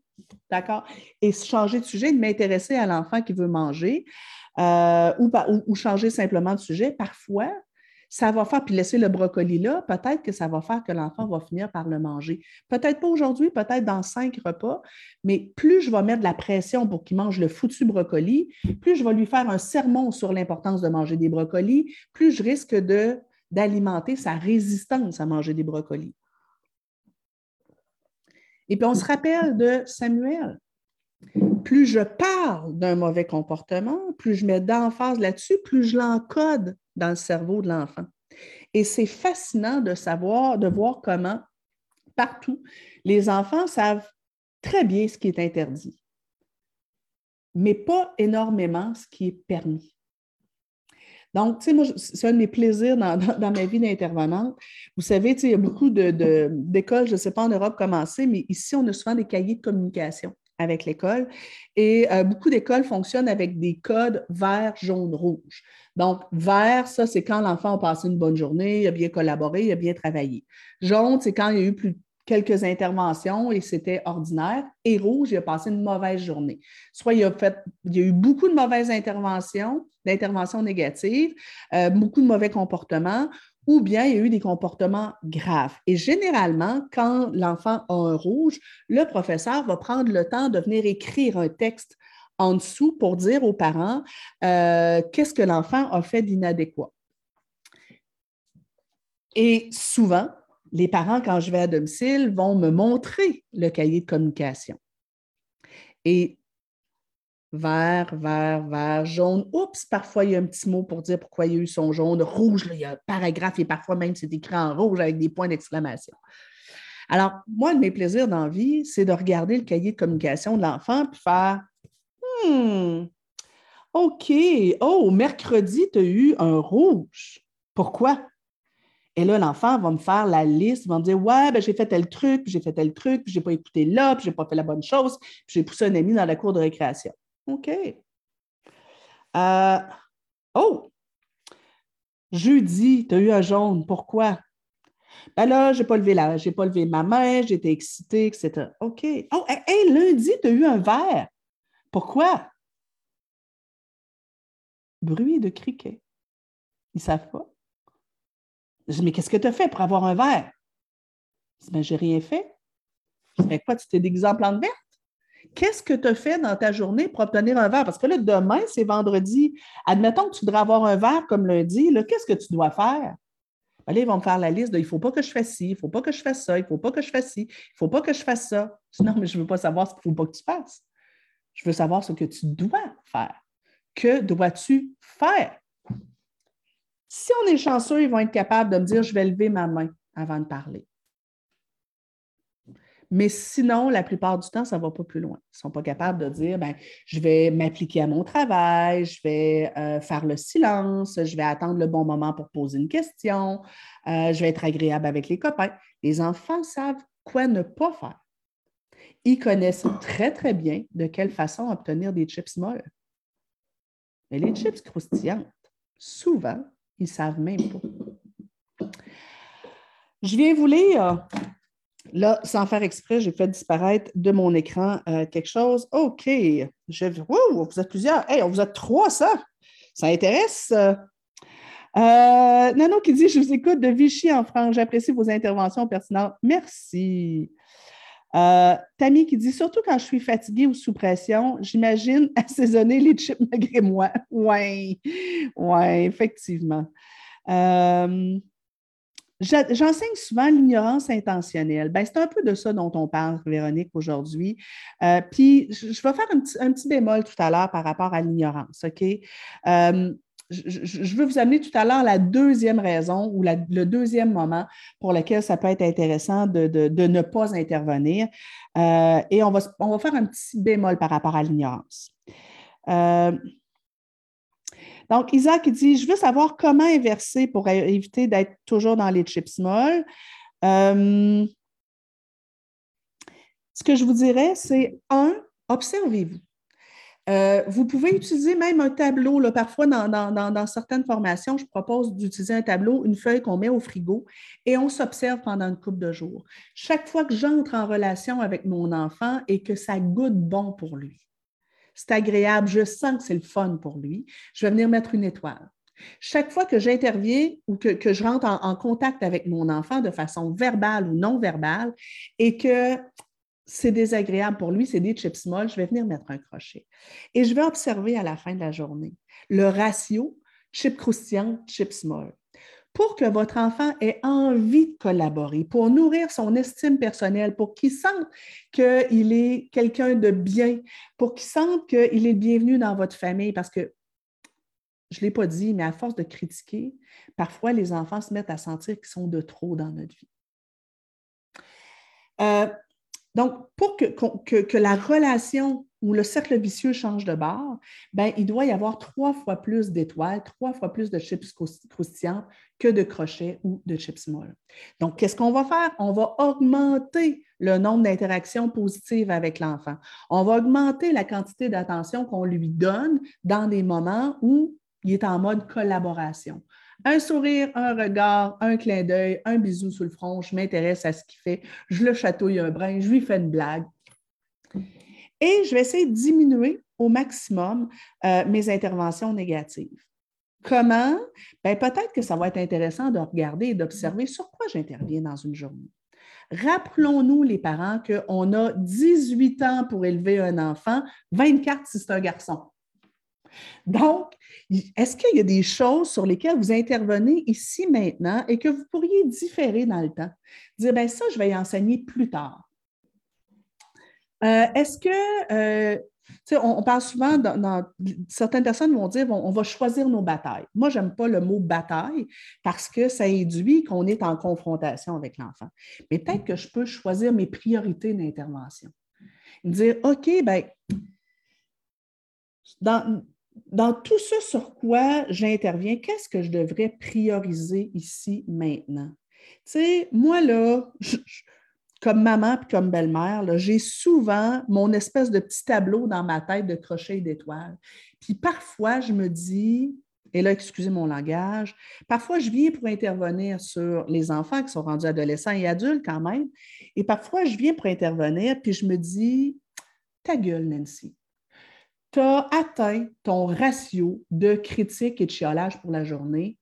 d'accord, et changer de sujet, de m'intéresser à l'enfant qui veut manger, euh, ou, changer simplement de sujet. Parfois, ça va faire, puis laisser le brocoli là, peut-être que ça va faire que l'enfant va finir par le manger. Peut-être pas aujourd'hui, peut-être dans cinq repas, mais plus je vais mettre de la pression pour qu'il mange le foutu brocoli, plus je vais lui faire un sermon sur l'importance de manger des brocolis, plus je risque d'alimenter sa résistance à manger des brocolis. Et puis on se rappelle de Samuel. Plus je parle d'un mauvais comportement, plus je mets d'emphase là-dessus, plus je l'encode dans le cerveau de l'enfant. Et c'est fascinant de savoir, de voir comment partout, les enfants savent très bien ce qui est interdit, mais pas énormément ce qui est permis. Donc, tu sais, moi, c'est un de mes plaisirs dans, ma vie d'intervenante. Vous savez, il y a beaucoup d'écoles, je ne sais pas en Europe comment c'est, mais ici, on a souvent des cahiers de communication avec l'école. Et euh, beaucoup d'écoles fonctionnent avec des codes vert, jaune, rouge. Donc, vert, ça, c'est quand l'enfant a passé une bonne journée, il a bien collaboré, il a bien travaillé. Jaune, c'est quand il y a eu plus, quelques interventions et c'était ordinaire. Et rouge, il a passé une mauvaise journée. Soit il a, fait, il y a eu beaucoup de mauvaises interventions, d'interventions négatives, euh, beaucoup de mauvais comportements, ou bien il y a eu des comportements graves. Et généralement, quand l'enfant a un rouge, le professeur va prendre le temps de venir écrire un texte en dessous pour dire aux parents euh, qu'est-ce que l'enfant a fait d'inadéquat. Et souvent, les parents, quand je vais à domicile, vont me montrer le cahier de communication. Et vert, vert, vert, jaune. Oups, parfois il y a un petit mot pour dire pourquoi il y a eu son jaune. Rouge, il y a un paragraphe et parfois même c'est écrit en rouge avec des points d'exclamation. Alors, moi, un de mes plaisirs dans la vie, c'est de regarder le cahier de communication de l'enfant et faire Hmm, OK. Oh, mercredi, tu as eu un rouge. Pourquoi? Et là, l'enfant va me faire la liste, va me dire Ouais, ben, j'ai fait tel truc, puis j'ai fait tel truc, puis n'ai pas écouté là, puis n'ai pas fait la bonne chose, puis j'ai poussé un ami dans la cour de récréation. OK. Euh, oh! Jeudi, tu as eu un jaune. Pourquoi? Ben là, je n'ai pas j'ai pas levé ma main, j'étais excitée, etc. OK. Oh, hey, lundi, tu as eu un vert. Pourquoi? bruit de criquet. Ils ne savent pas. Je dis, mais qu'est-ce que tu as fait pour avoir un verre? Je dis, ben, j'ai rien fait. Mais quoi, tu t'es déguisé en plante? Qu'est-ce que tu as fait dans ta journée pour obtenir un verre? Parce que là, demain, c'est vendredi. Admettons que tu devrais avoir un verre comme lundi. Qu'est-ce que tu dois faire? Allez, ils vont me faire la liste de il ne faut pas que je fasse ci, il ne faut pas que je fasse ça, il ne faut pas que je fasse ci, il ne faut pas que je fasse ça. Non, mais je ne veux pas savoir ce qu'il ne faut pas que tu fasses. Je veux savoir ce que tu dois faire. Que dois-tu faire? Si on est chanceux, ils vont être capables de me dire je vais lever ma main avant de parler. Mais sinon, la plupart du temps, ça ne va pas plus loin. Ils ne sont pas capables de dire ben, je vais m'appliquer à mon travail, je vais euh, faire le silence, je vais attendre le bon moment pour poser une question, euh, je vais être agréable avec les copains. Les enfants savent quoi ne pas faire. Ils connaissent très, très bien de quelle façon obtenir des chips molles. Mais les chips croustillantes, souvent, ils ne savent même pas. Je viens vous lire Là, sans faire exprès, j'ai fait disparaître de mon écran euh, quelque chose. OK. Je... vous êtes plusieurs. Hey, vous êtes trois, ça. Ça intéresse. Euh, Nano qui dit Je vous écoute de Vichy en France. J'apprécie vos interventions pertinentes. Merci. Euh, Tammy qui dit Surtout quand je suis fatiguée ou sous pression, j'imagine assaisonner les chips malgré moi. Oui, oui, effectivement. J'enseigne souvent l'ignorance intentionnelle. Ben, c'est un peu de ça dont on parle, Véronique, aujourd'hui. Euh, puis, je, vais faire un petit, bémol tout à l'heure par rapport à l'ignorance, OK? Euh, je, veux vous amener tout à l'heure la deuxième raison ou le deuxième moment pour lequel ça peut être intéressant de, ne pas intervenir. Euh, et on va, on va faire un petit bémol par rapport à l'ignorance. Donc, Isaac dit Je veux savoir comment inverser pour éviter d'être toujours dans les chips molles. Euh, ce que je vous dirais, c'est un, observez-vous. Euh, vous pouvez utiliser même un tableau. Parfois, dans, certaines formations, je propose d'utiliser un tableau, une feuille qu'on met au frigo et on s'observe pendant une couple de jours. Chaque fois que j'entre en relation avec mon enfant et que ça goûte bon pour lui, c'est agréable, je sens que c'est le fun pour lui, je vais venir mettre une étoile. Chaque fois que j'interviens ou que, je rentre en, contact avec mon enfant de façon verbale ou non verbale et que c'est désagréable pour lui, c'est des chips molles, je vais venir mettre un crochet. Et je vais observer à la fin de la journée le ratio chips croustillant, chips molles pour que votre enfant ait envie de collaborer, pour nourrir son estime personnelle, pour qu'il sente qu'il est quelqu'un de bien, pour qu'il sente qu'il est bienvenu dans votre famille, parce que je ne l'ai pas dit, mais à force de critiquer, parfois les enfants se mettent à sentir qu'ils sont de trop dans notre vie. Euh, donc, pour que, la relation ou le cercle vicieux change de bord, ben, il doit y avoir trois fois plus d'étoiles, trois fois plus de chips croustillantes que de crochets ou de chips molles. Donc, qu'est-ce qu'on va faire? On va augmenter le nombre d'interactions positives avec l'enfant. On va augmenter la quantité d'attention qu'on lui donne dans des moments où il est en mode collaboration. Un sourire, un regard, un clin d'œil, un bisou sur le front, je m'intéresse à ce qu'il fait, je le chatouille un brin, je lui fais une blague. Et je vais essayer de diminuer au maximum euh, mes interventions négatives. Comment? Ben, peut-être que ça va être intéressant de regarder et d'observer sur quoi j'interviens dans une journée. Rappelons-nous, les parents, qu'on a 18 ans pour élever un enfant, 24 si c'est un garçon. Donc, est-ce qu'il y a des choses sur lesquelles vous intervenez ici maintenant et que vous pourriez différer dans le temps? Dire, bien ça, je vais y enseigner plus tard. Euh, est-ce que, euh, sais, on, parle souvent, dans, certaines personnes vont dire, on va choisir nos batailles. Moi, je n'aime pas le mot bataille parce que ça induit qu'on est en confrontation avec l'enfant. Mais peut-être que je peux choisir mes priorités d'intervention. Dire, OK, bien, dans, dans tout ce sur quoi j'interviens, qu'est-ce que je devrais prioriser ici maintenant? Tu sais, moi, là, comme maman et comme belle-mère, j'ai souvent mon espèce de petit tableau dans ma tête de crochets et d'étoiles. Puis parfois, je me dis, et là, excusez mon langage, parfois, je viens pour intervenir sur les enfants qui sont rendus adolescents et adultes quand même. Et parfois, je viens pour intervenir, puis je me dis, ta gueule, Nancy tu as atteint ton ratio de critique et de chiolage pour la journée,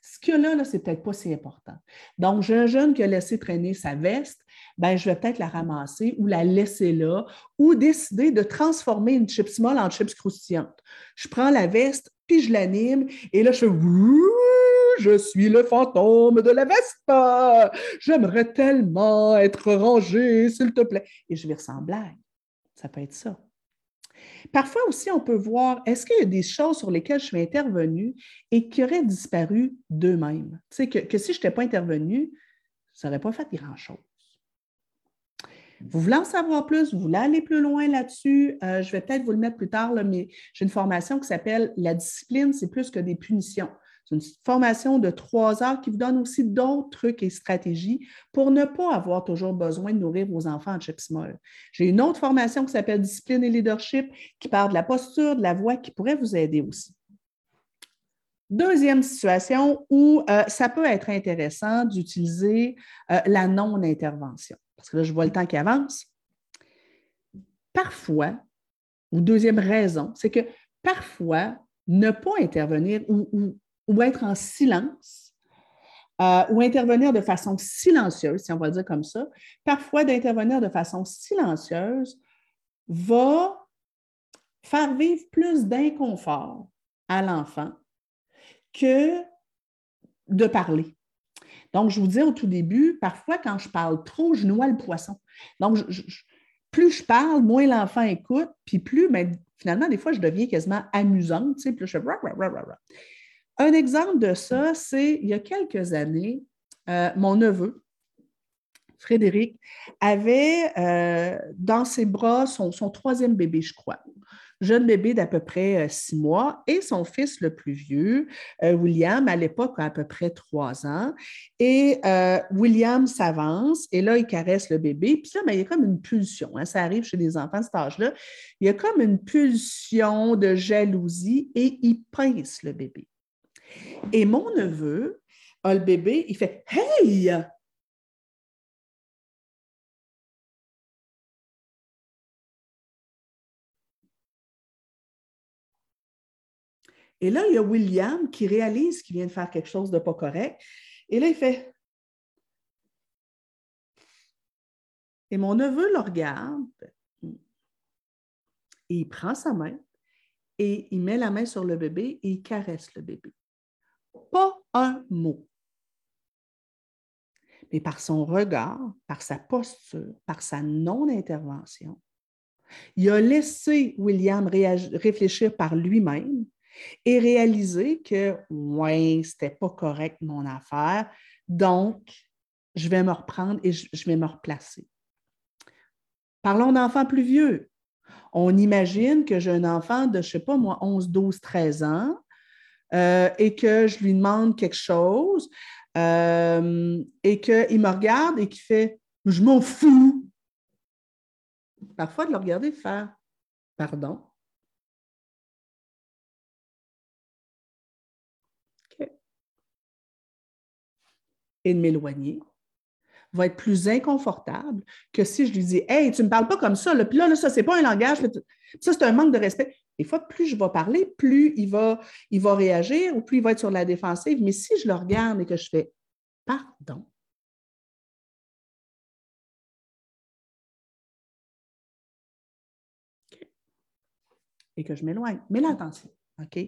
ce que là, là c'est peut-être pas si important. Donc, j'ai un jeune qui a laissé traîner sa veste, ben, je vais peut-être la ramasser ou la laisser là ou décider de transformer une chips molle en chips croustillantes. Je prends la veste, puis je l'anime, et là, je fais je suis le fantôme de la veste. J'aimerais tellement être rangé, s'il te plaît. Et je vais blague. Ça peut être ça. Parfois aussi, on peut voir, est-ce qu'il y a des choses sur lesquelles je suis intervenue et qui auraient disparu d'eux-mêmes? Tu sais, que, que si je n'étais pas intervenue, ça n'aurait pas fait grand-chose. Vous voulez en savoir plus, vous voulez aller plus loin là-dessus, euh, je vais peut-être vous le mettre plus tard, mais j'ai une formation qui s'appelle La discipline, c'est plus que des punitions. C'est une formation de trois heures qui vous donne aussi d'autres trucs et stratégies pour ne pas avoir toujours besoin de nourrir vos enfants en chips molles. J'ai une autre formation qui s'appelle Discipline et Leadership qui parle de la posture, de la voix, qui pourrait vous aider aussi. Deuxième situation où euh, ça peut être intéressant d'utiliser euh, la non-intervention, parce que là, je vois le temps qui avance. Parfois, ou deuxième raison, c'est que parfois, ne pas intervenir ou, être en silence euh, ou intervenir de façon silencieuse, si on va le dire comme ça, parfois d'intervenir de façon silencieuse va faire vivre plus d'inconfort à l'enfant que de parler. Donc, je vous dis au tout début, parfois quand je parle trop, je noie le poisson. Donc, plus je parle, moins l'enfant écoute, puis plus, ben, finalement, des fois, je deviens quasiment amusante, tu sais, je fais un exemple de ça, c'est il y a quelques années, euh, mon neveu, Frédéric, avait euh, dans ses bras son, troisième bébé, je crois. Jeune bébé d'à peu près euh, six mois et son fils le plus vieux, William, à l'époque à peu près trois ans. Et William s'avance et là, il caresse le bébé. Puis là, ben, il y a comme une pulsion. Hein, ça arrive chez les enfants de cet âge-là. Il y a comme une pulsion de jalousie et il pince le bébé. Et mon neveu a le bébé, il fait Hey! Et là, il y a William qui réalise qu'il vient de faire quelque chose de pas correct. Et là, il fait. Et mon neveu le regarde. Et il prend sa main et il met la main sur le bébé et il caresse le bébé pas un mot. Mais par son regard, par sa posture, par sa non-intervention, il a laissé William réfléchir par lui-même et réaliser que, ouais, c'était pas correct mon affaire, donc je vais me reprendre et je, vais me replacer. Parlons d'enfants plus vieux. On imagine que j'ai un enfant de, je sais pas moi, 11, 12, 13 ans euh, et que je lui demande quelque chose euh, et qu'il me regarde et qu'il fait Je m'en fous. Parfois, de le regarder faire Pardon. Et de m'éloigner va être plus inconfortable que si je lui dis Hey, tu ne me parles pas comme ça. Puis là, là ça, c'est pas un langage. Ça, c'est un manque de respect. Des fois, plus je vais parler, plus il va, il va réagir ou plus il va être sur la défensive. Mais si je le regarde et que je fais pardon, et que je m'éloigne. Mais l'attention, OK?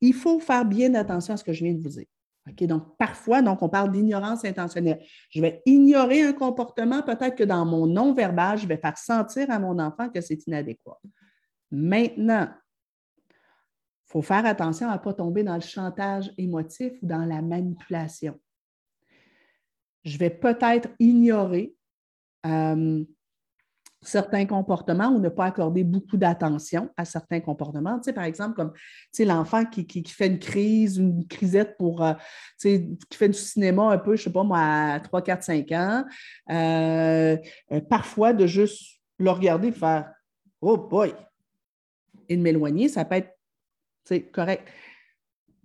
Il faut faire bien attention à ce que je viens de vous dire. Donc, parfois, donc, on parle d'ignorance intentionnelle. Je vais ignorer un comportement, peut-être que dans mon non-verbal, je vais faire sentir à mon enfant que c'est inadéquat. Maintenant, il faut faire attention à ne pas tomber dans le chantage émotif ou dans la manipulation. Je vais peut-être ignorer euh, certains comportements ou ne pas accorder beaucoup d'attention à certains comportements. Tu par exemple, comme l'enfant qui, fait une crise, une crisette pour, euh, qui fait du cinéma un peu, je ne sais pas moi, à 3, 4, 5 ans, euh, parfois de juste le regarder faire Oh boy! Et de m'éloigner, ça peut être correct.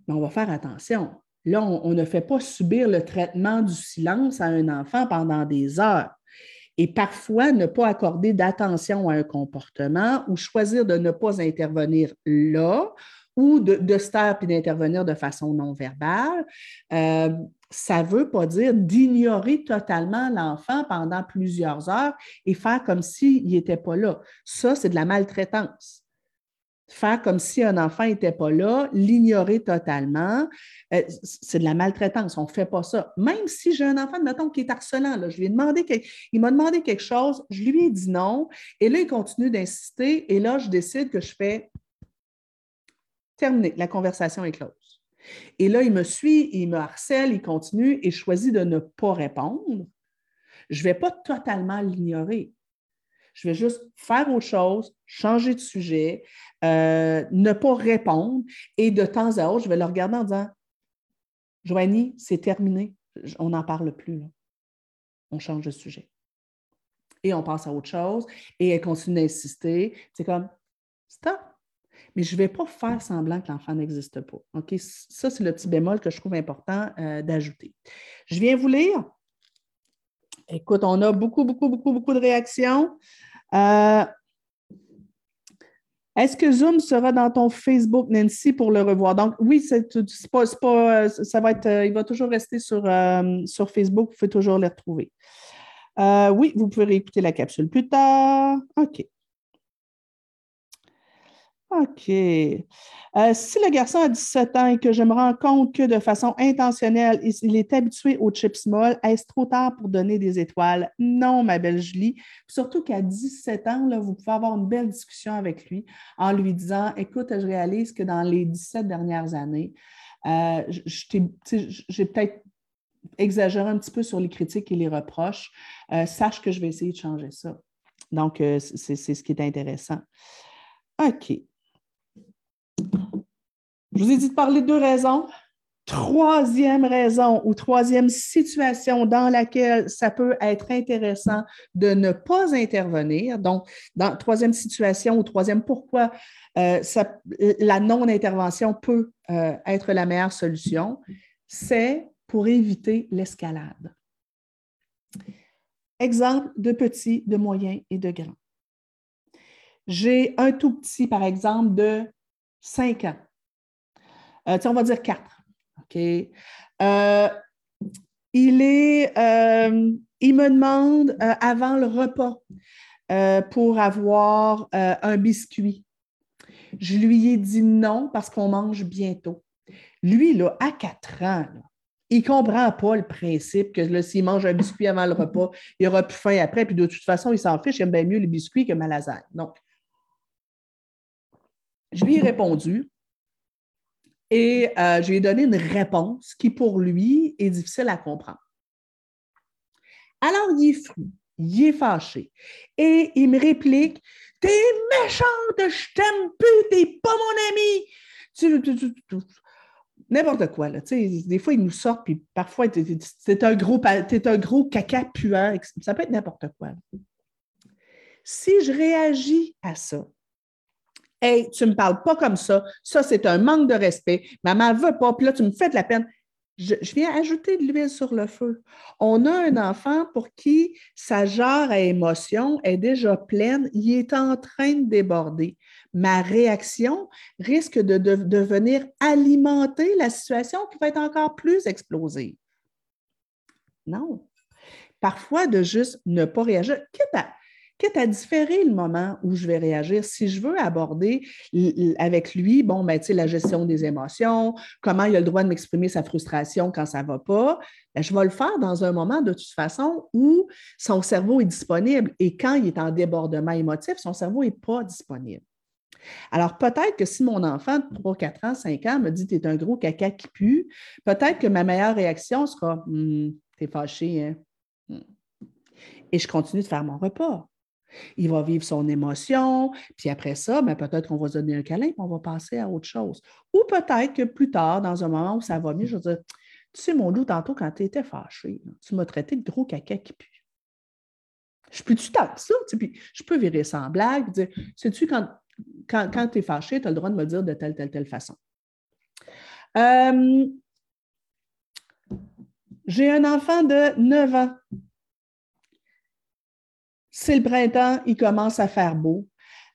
Mais on va faire attention. Là, on, ne fait pas subir le traitement du silence à un enfant pendant des heures. Et parfois, ne pas accorder d'attention à un comportement ou choisir de ne pas intervenir là ou de, de se taire puis d'intervenir de façon non verbale, euh, ça ne veut pas dire d'ignorer totalement l'enfant pendant plusieurs heures et faire comme s'il n'était pas là. Ça, c'est de la maltraitance faire comme si un enfant n'était pas là, l'ignorer totalement, euh, c'est de la maltraitance. On ne fait pas ça. Même si j'ai un enfant, mettons, qui est harcelant, là, je lui ai demandé, il m'a demandé quelque chose, je lui ai dit non, et là, il continue d'insister, et là, je décide que je fais terminer, la conversation est close. Et là, il me suit, il me harcèle, il continue et je choisis de ne pas répondre. Je ne vais pas totalement l'ignorer. Je vais juste faire autre chose, changer de sujet, euh, ne pas répondre et de temps à autre, je vais le regarder en disant Joanie, c'est terminé, on n'en parle plus. On change de sujet. Et on passe à autre chose et elle continue d'insister. C'est comme stop. Mais je ne vais pas faire semblant que l'enfant n'existe pas. OK? Ça, c'est le petit bémol que je trouve important euh, d'ajouter. Je viens vous lire Écoute, on a beaucoup, beaucoup, beaucoup, beaucoup de réactions. Euh, est-ce que Zoom sera dans ton Facebook, Nancy, pour le revoir? Donc, oui, c'est pas, pas, ça va être, euh, il va toujours rester sur, euh, sur Facebook. Vous pouvez toujours les retrouver. oui, vous pouvez réécouter la capsule plus tard. OK. OK. Euh, si le garçon a 17 ans et que je me rends compte que de façon intentionnelle, il, est habitué aux chips molles, est-ce trop tard pour donner des étoiles? Non, ma belle Julie. Surtout qu'à 17 ans, là, vous pouvez avoir une belle discussion avec lui en lui disant Écoute, je réalise que dans les 17 dernières années, euh, j'ai peut-être exagéré un petit peu sur les critiques et les reproches. Euh, sache que je vais essayer de changer ça. Donc, c'est ce qui est intéressant. OK. Je vous ai dit de parler de deux raisons. Troisième raison ou troisième situation dans laquelle ça peut être intéressant de ne pas intervenir. Donc, dans troisième situation ou troisième pourquoi euh, la non-intervention peut euh, être la meilleure solution, c'est pour éviter l'escalade. Exemple de petits, de moyens et de grands. J'ai un tout petit, par exemple, de 5 ans. Euh, on va dire 4. OK? Euh, il, est, euh, il me demande avant le repas pour avoir un biscuit. Je lui ai dit non parce qu'on mange bientôt. Lui, là, à 4 ans, il ne comprend pas le principe que s'il mange un biscuit avant le repas, il aura plus faim après, puis de toute façon, il s'en fiche, il aime bien mieux les biscuits que ma lasagne. Donc, je lui ai répondu et euh, je lui ai donné une réponse qui, pour lui, est difficile à comprendre. Alors, il est fou, il est fâché. Et il me réplique T'es méchante, je t'aime plus, t'es pas mon ami. Tu, N'importe quoi, là. des fois, il nous sort, puis parfois, es un gros caca puant. Ça peut être n'importe quoi. Si je réagis à ça, Hey, tu ne me parles pas comme ça. Ça, c'est un manque de respect. Maman veut pas. Puis là, tu me fais de la peine. Je, viens ajouter de l'huile sur le feu. On a un enfant pour qui sa jarre à émotion est déjà pleine. Il est en train de déborder. Ma réaction risque de, de venir alimenter la situation qui va être encore plus explosive. Non. Parfois, de juste ne pas réagir. Quitte à, quitte à différer le moment où je vais réagir? Si je veux aborder avec lui, bon, ben, la gestion des émotions, comment il a le droit de m'exprimer sa frustration quand ça ne va pas, ben, je vais le faire dans un moment de toute façon où son cerveau est disponible. Et quand il est en débordement émotif, son cerveau n'est pas disponible. Alors, peut-être que si mon enfant de 3, 4 ans, 5 ans me dit Tu es un gros caca qui pue, peut-être que ma meilleure réaction sera hum, Tu es fâché, hein? Hum. Et je continue de faire mon repas. Il va vivre son émotion, puis après ça, ben, peut-être qu'on va se donner un câlin, puis on va passer à autre chose. Ou peut-être que plus tard, dans un moment où ça va mieux, je vais dire Tu sais, mon loup, tantôt, quand tu étais fâché, tu m'as traité de gros caca qui pue. Je peux-tu tant ça? Puis je peux virer sans blague, dire Sais-tu, quand, quand, tu es fâché, tu as le droit de me dire de telle, telle, telle façon. Euh, j'ai un enfant de 9 ans C'est le printemps, il commence à faire beau.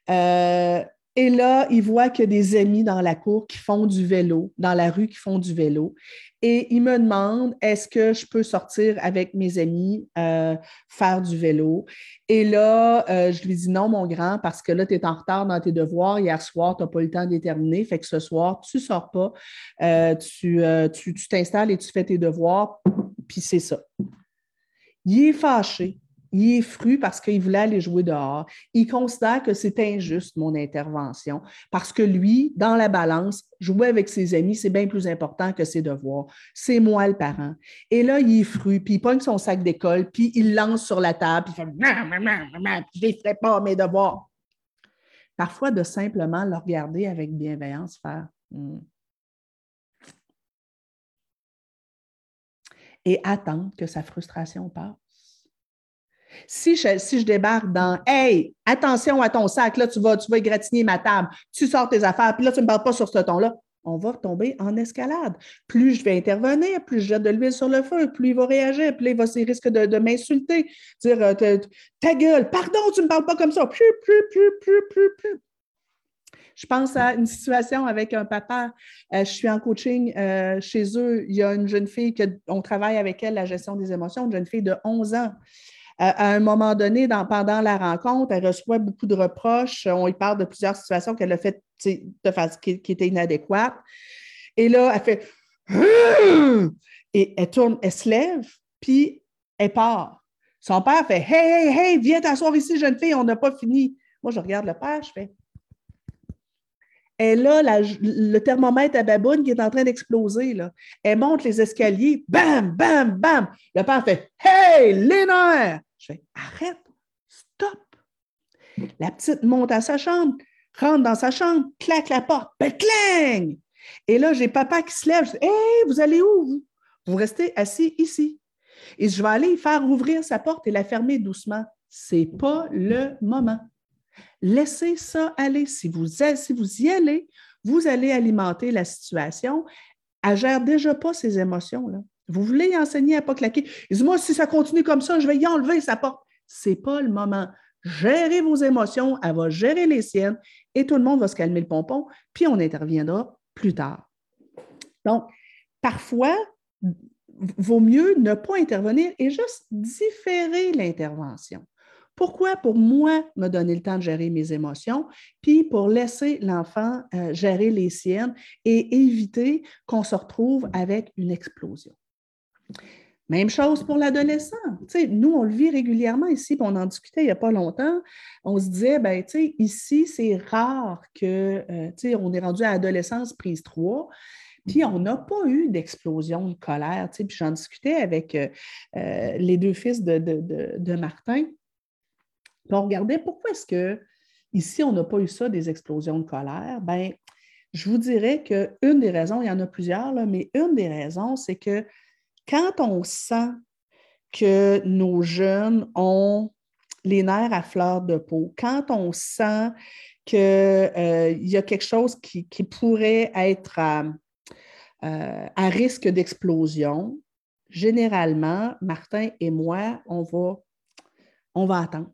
Euh, et là, il voit qu'il y a des amis dans la cour qui font du vélo, dans la rue qui font du vélo. Et il me demande, est-ce que je peux sortir avec mes amis euh, faire du vélo? Et là, euh, je lui dis non, mon grand, parce que là, tu es en retard dans tes devoirs. Hier soir, tu n'as pas le temps de les terminer. Fait que ce soir, tu ne sors pas. Tu t'installes et tu fais tes devoirs. Puis c'est ça. Il est fâché il est fru parce qu'il voulait aller jouer dehors. Il considère que c'est injuste, mon intervention, parce que lui, dans la balance, jouer avec ses amis, c'est bien plus important que ses devoirs. C'est moi le parent. Et là, il est fru, puis il pogne son sac d'école, puis il lance sur la table, puis il fait Je ne ferai pas mes devoirs. Parfois, de simplement le regarder avec bienveillance, faire hmm. et attendre que sa frustration passe. Si je, débarque dans Hey, attention à ton sac, là, tu vas, tu vas égratigner ma table, tu sors tes affaires, puis là, tu ne me parles pas sur ce ton-là, on va tomber en escalade. Plus je vais intervenir, plus je jette de l'huile sur le feu, plus il va réagir, plus il, va, risque de, m'insulter, dire euh, ta gueule, pardon, tu ne me parles pas comme ça. Plus, plus, plus, plus, plus, plus. Je pense à une situation avec un papa. Euh, je suis en coaching euh, chez eux. Il y a une jeune fille, que, on travaille avec elle la gestion des émotions, une jeune fille de 11 ans à un moment donné, pendant la rencontre, elle reçoit beaucoup de reproches. On y parle de plusieurs situations qu'elle a faites de façon qui, étaient inadéquates. Et là, elle fait et elle tourne, elle se lève, puis elle part. Son père fait Hey, hey, hey, viens t'asseoir ici, jeune fille, on n'a pas fini. Moi, je regarde le père, je fais elle a le thermomètre à baboune qui est en train d'exploser. Elle monte les escaliers, bam, bam, bam. Le père fait Hey, les nerfs! Je fais Arrête, stop. La petite monte à sa chambre, rentre dans sa chambre, claque la porte, clang! Et là, j'ai papa qui se lève. Je dis Hey, vous allez où, vous? Vous restez assis ici. Et je vais aller faire ouvrir sa porte et la fermer doucement. Ce n'est pas le moment. Laissez ça aller. Si vous, si vous y allez, vous allez alimenter la situation. Elle gère déjà pas ses émotions. Vous voulez enseigner à ne pas claquer? Dis-moi, si ça continue comme ça, je vais y enlever sa porte. Ce n'est pas le moment. Gérez vos émotions, elle va gérer les siennes et tout le monde va se calmer le pompon, puis on interviendra plus tard. Donc, parfois, vaut mieux ne pas intervenir et juste différer l'intervention. Pourquoi? Pour moi, me donner le temps de gérer mes émotions, puis pour laisser l'enfant euh, gérer les siennes et éviter qu'on se retrouve avec une explosion. Même chose pour l'adolescent. nous, on le vit régulièrement ici, puis on en discutait il n'y a pas longtemps. On se disait, ben, ici, c'est rare que, euh, on est rendu à l'adolescence prise 3, puis on n'a pas eu d'explosion de colère. Puis j'en discutais avec euh, les deux fils de Martin on regardait pourquoi est-ce que ici, on n'a pas eu ça, des explosions de colère? Bien, je vous dirais qu'une des raisons, il y en a plusieurs, là, mais une des raisons, c'est que quand on sent que nos jeunes ont les nerfs à fleur de peau, quand on sent qu'il euh, y a quelque chose qui, pourrait être à, euh, à risque d'explosion, généralement, Martin et moi, on va attendre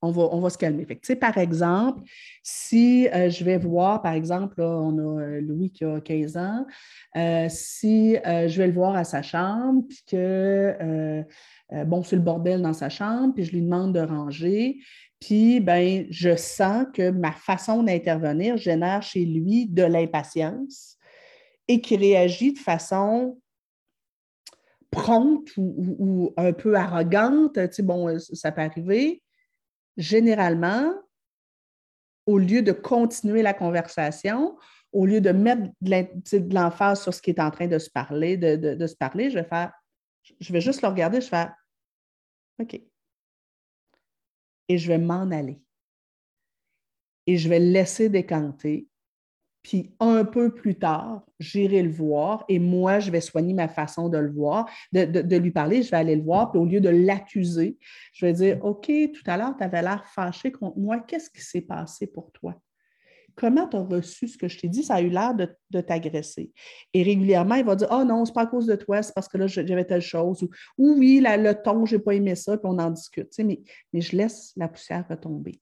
on va, on va se calmer. par exemple, si euh, je vais voir, par exemple, on a euh, Louis qui a 15 ans, euh, si je vais le voir à sa chambre, puis que, bon, c'est le bordel dans sa chambre, puis je lui demande de ranger, puis, ben, je sens que ma façon d'intervenir génère chez lui de l'impatience et qu'il réagit de façon prompte ou, ou, un peu arrogante. Tu sais, bon, ça peut arriver généralement, au lieu de continuer la conversation, au lieu de mettre de l'emphase sur ce qui est en train de se parler, de, se parler, je vais faire, je vais juste le regarder, je vais faire OK. Et je vais m'en aller. Et je vais laisser décanter puis un peu plus tard, j'irai le voir et moi, je vais soigner ma façon de le voir, de, lui parler, je vais aller le voir, puis au lieu de l'accuser, je vais dire, OK, tout à l'heure, tu avais l'air fâché contre moi, qu'est-ce qui s'est passé pour toi? comment tu as reçu ce que je t'ai dit? Ça a eu l'air de, t'agresser. Et régulièrement, il va dire Ah oh non, c'est pas à cause de toi, c'est parce que là, j'avais telle chose. Ou, oui, le ton, je n'ai pas aimé ça, puis on en discute. mais, mais je laisse la poussière retomber.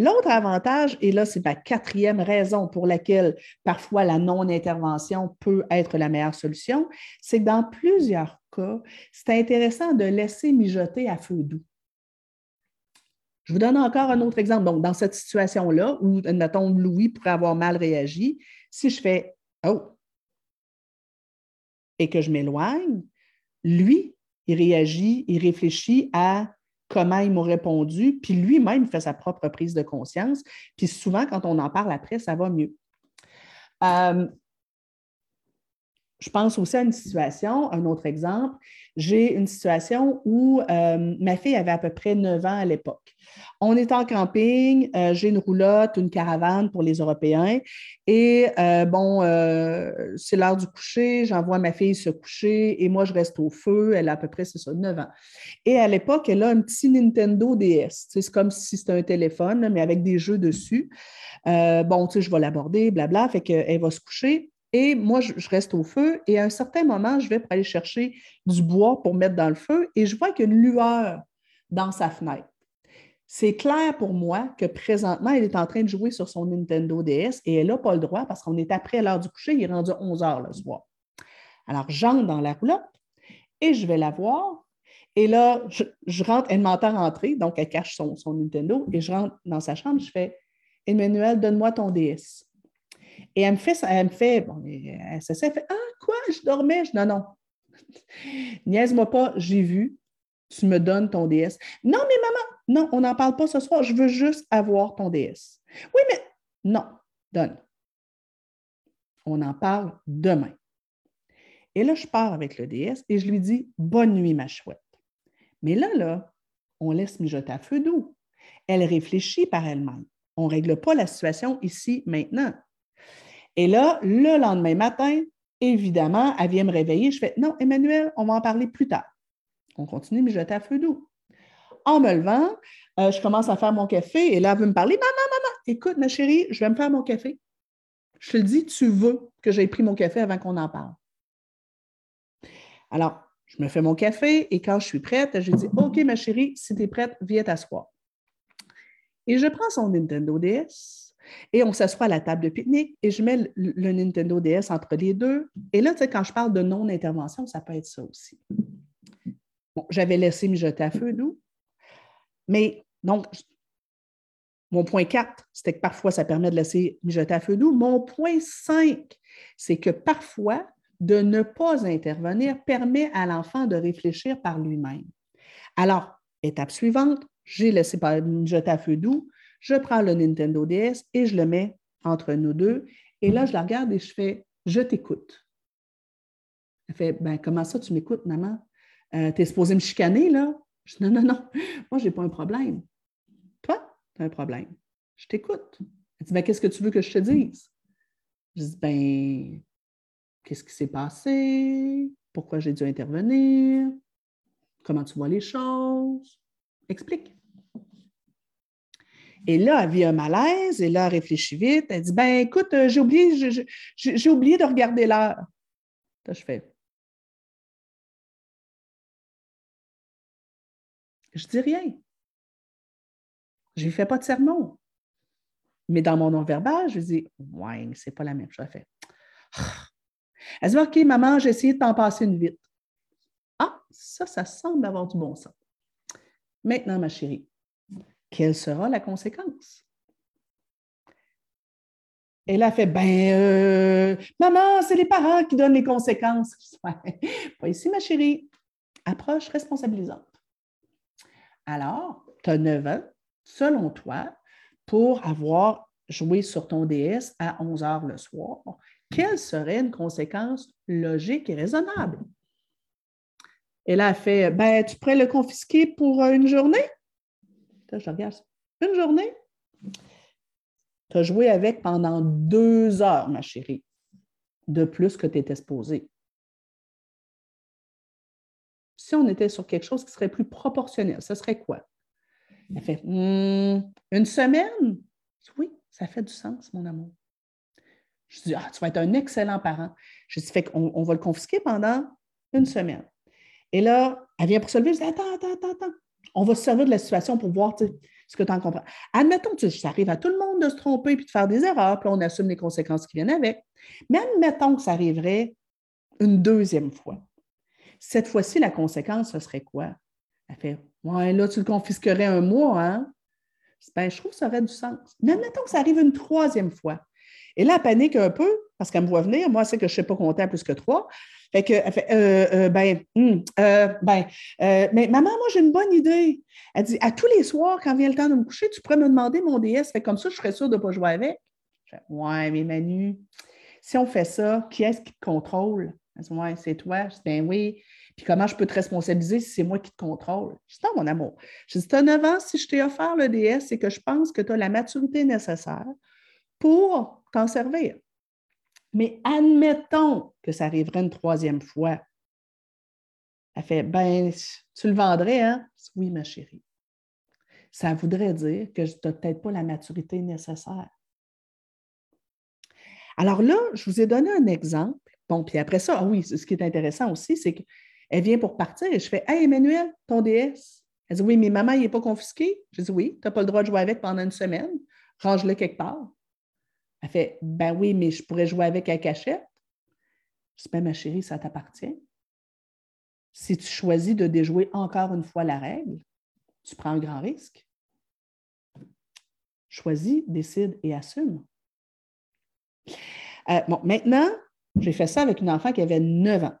L'autre avantage, et là, c'est ma quatrième raison pour laquelle parfois la non-intervention peut être la meilleure solution, c'est que dans plusieurs cas, c'est intéressant de laisser mijoter à feu doux. Je vous donne encore un autre exemple. Donc, dans cette situation-là, où, admettons, Louis pourrait avoir mal réagi, si je fais Oh et que je m'éloigne, lui, il réagit, il réfléchit à comment ils m'ont répondu, puis lui-même fait sa propre prise de conscience. Puis souvent, quand on en parle après, ça va mieux. Euh, je pense aussi à une situation, un autre exemple. J'ai une situation où euh, ma fille avait à peu près 9 ans à l'époque. On est en camping, euh, j'ai une roulotte, une caravane pour les Européens. Et euh, bon, c'est l'heure du coucher, j'envoie ma fille se coucher et moi, je reste au feu. Elle a à peu près, c'est ça, 9 ans. Et à l'époque, elle a un petit Nintendo DS. C'est comme si c'était un téléphone, mais avec des jeux dessus. bon, tu sais, je vais l'aborder, blabla. Fait qu'elle va se coucher. Et moi, je, reste au feu et à un certain moment, je vais aller chercher du bois pour mettre dans le feu et je vois qu'il y a une lueur dans sa fenêtre. C'est clair pour moi que présentement, elle est en train de jouer sur son Nintendo DS et elle n'a pas le droit parce qu'on est après l'heure du coucher, il est rendu 11 heures le soir. Alors, j'entre dans la roulotte et je vais la voir. Et là, je, rentre, elle m'entend rentrer, donc elle cache son, son Nintendo et je rentre dans sa chambre, je fais Emmanuel, donne-moi ton DS. Et elle me fait, elle me fait, bon, elle se fait, ah, quoi, je dormais? Je, non, non. Niaise-moi pas, j'ai vu, tu me donnes ton DS. Non, mais maman, non, on n'en parle pas ce soir, je veux juste avoir ton DS. Oui, mais non, donne. On en parle demain. Et là, je pars avec le DS et je lui dis Bonne nuit, ma chouette. Mais là, là, on laisse mijoter à feu doux. Elle réfléchit par elle-même. On ne règle pas la situation ici, maintenant. Et là, le lendemain matin, évidemment, elle vient me réveiller. Je fais Non, Emmanuel, on va en parler plus tard. On continue mais jeter à feu doux. En me levant, euh, je commence à faire mon café et là, elle veut me parler Maman, maman, écoute, ma chérie, je vais me faire mon café. Je te le dis, tu veux que j'aie pris mon café avant qu'on en parle. Alors, je me fais mon café et quand je suis prête, je dis OK, ma chérie, si tu es prête, viens t'asseoir. Et je prends son Nintendo DS et on s'assoit à la table de pique-nique et je mets le, Nintendo DS entre les deux. Et là, tu sais, quand je parle de non-intervention, ça peut être ça aussi. J'avais laissé me jeter à feu doux. Mais donc, mon point 4, c'était que parfois, ça permet de laisser jeter à feu doux. Mon point 5, c'est que parfois, de ne pas intervenir permet à l'enfant de réfléchir par lui-même. Alors, étape suivante, j'ai laissé jeter à feu doux je prends le Nintendo DS et je le mets entre nous deux. Et là, je la regarde et je fais Je t'écoute. Elle fait ben, Comment ça, tu m'écoutes, maman? Euh, Tu es supposée me chicaner, là Je dis Non, non, non, moi, je n'ai pas un problème. Toi, tu as un problème. Je t'écoute. Elle dit ben, Qu'est-ce que tu veux que je te dise Je dis Ben, qu'est-ce qui s'est passé? Pourquoi j'ai dû intervenir? Comment tu vois les choses Explique. Et là, elle vit un malaise, et là, elle réfléchit vite. Elle dit Ben, écoute, euh, j'ai oublié, j'ai oublié de regarder l'heure. je fais. Je dis rien. Je ne lui fais pas de sermon. Mais dans mon non-verbal, je lui dis Ouais, mais ce n'est pas la même chose. Fait. Elle dit OK, maman, j'ai essayé de t'en passer une vite. Ah, ça, ça semble avoir du bon sens. Maintenant, ma chérie, quelle sera la conséquence? Elle fait Ben, euh, maman, c'est les parents qui donnent les conséquences. Pas ici, ma chérie. Approche responsabilisante. Alors, tu as 9 ans, selon toi, pour avoir joué sur ton DS à 11 heures le soir. Quelle serait une conséquence logique et raisonnable? Elle fait Ben, tu pourrais le confisquer pour une journée? Je regarde. Une journée? Tu as joué avec pendant deux heures, ma chérie, de plus que tu étais supposé. Si on était sur quelque chose qui serait plus proportionnel, ce serait quoi? Elle fait hmm, une semaine? Oui, Ça fait du sens, mon amour. Je dis, ah, tu vas être un excellent parent. Je dis, fait qu'on on va le confisquer pendant une semaine. Et là, elle vient pour se lever, je dis, attends, attends, attends, attends. On va se servir de la situation pour voir ce que tu en comprends. Admettons que ça arrive à tout le monde de se tromper et de faire des erreurs, puis on assume les conséquences qui viennent avec. Mais admettons que ça arriverait une deuxième fois. Cette fois-ci, la conséquence, ce serait quoi? Elle fait Ouais, là, tu le confisquerais un mois, hein? Ben, je trouve que ça aurait du sens. Mais admettons que ça arrive une troisième fois. Et là, panique un peu parce qu'elle me voit venir. Moi, c'est que je ne sais pas compter plus que trois. Fait que, elle fait, euh, euh, ben, hmm, euh, ben, mais maman, moi, j'ai une bonne idée. Elle dit, à tous les soirs, quand vient le temps de me coucher, tu pourrais me demander mon DS. Fait comme ça, je serais sûre de ne pas jouer avec. Je fais, ouais, mais Manu, si on fait ça, qui est-ce qui te contrôle? Elle dit, ouais, c'est toi. Je dis, ben oui. Puis comment je peux te responsabiliser si c'est moi qui te contrôle? Je dis, non, mon amour. Je dis, tu as 9 ans, si je t'ai offert le DS, c'est que je pense que tu as la maturité nécessaire pour t'en servir. Mais admettons que ça arriverait une troisième fois. Elle fait Ben, tu le vendrais, hein? Oui, ma chérie. Ça voudrait dire que tu n'as peut-être pas la maturité nécessaire. Alors là, je vous ai donné un exemple. Bon, puis après ça, ah oui, ce qui est intéressant aussi, c'est qu'elle vient pour partir et je fais Hey, Emmanuel, ton DS. Elle dit Oui, mais maman, il n'est pas confisqué? Je dis Oui, tu n'as pas le droit de jouer avec pendant une semaine. Range-le quelque part. Elle fait Ben oui, mais je pourrais jouer avec à cachette. Je dis Ben, ma chérie, ça t'appartient. Si tu choisis de déjouer encore une fois la règle, tu prends un grand risque. Choisis, décide et assume. Euh, bon, maintenant, j'ai fait ça avec une enfant qui avait 9 ans.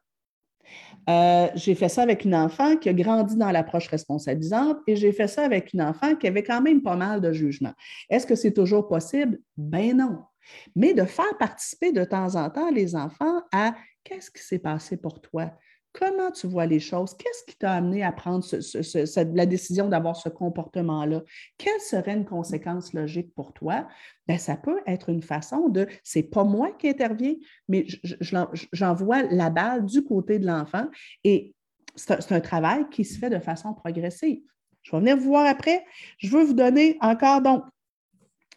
Euh, j'ai fait ça avec une enfant qui a grandi dans l'approche responsabilisante et j'ai fait ça avec une enfant qui avait quand même pas mal de jugement. Est-ce que c'est toujours possible? Ben non mais de faire participer de temps en temps les enfants à qu'est-ce qui s'est passé pour toi? Comment tu vois les choses? Qu'est-ce qui t'a amené à prendre la décision d'avoir ce comportement-là? Quelle serait une conséquence logique pour toi? Bien, ça peut être une façon de, c'est pas moi qui interviens, mais j'envoie la balle du côté de l'enfant et c'est un travail qui se fait de façon progressive. Je vais venir vous voir après. Je veux vous donner encore donc,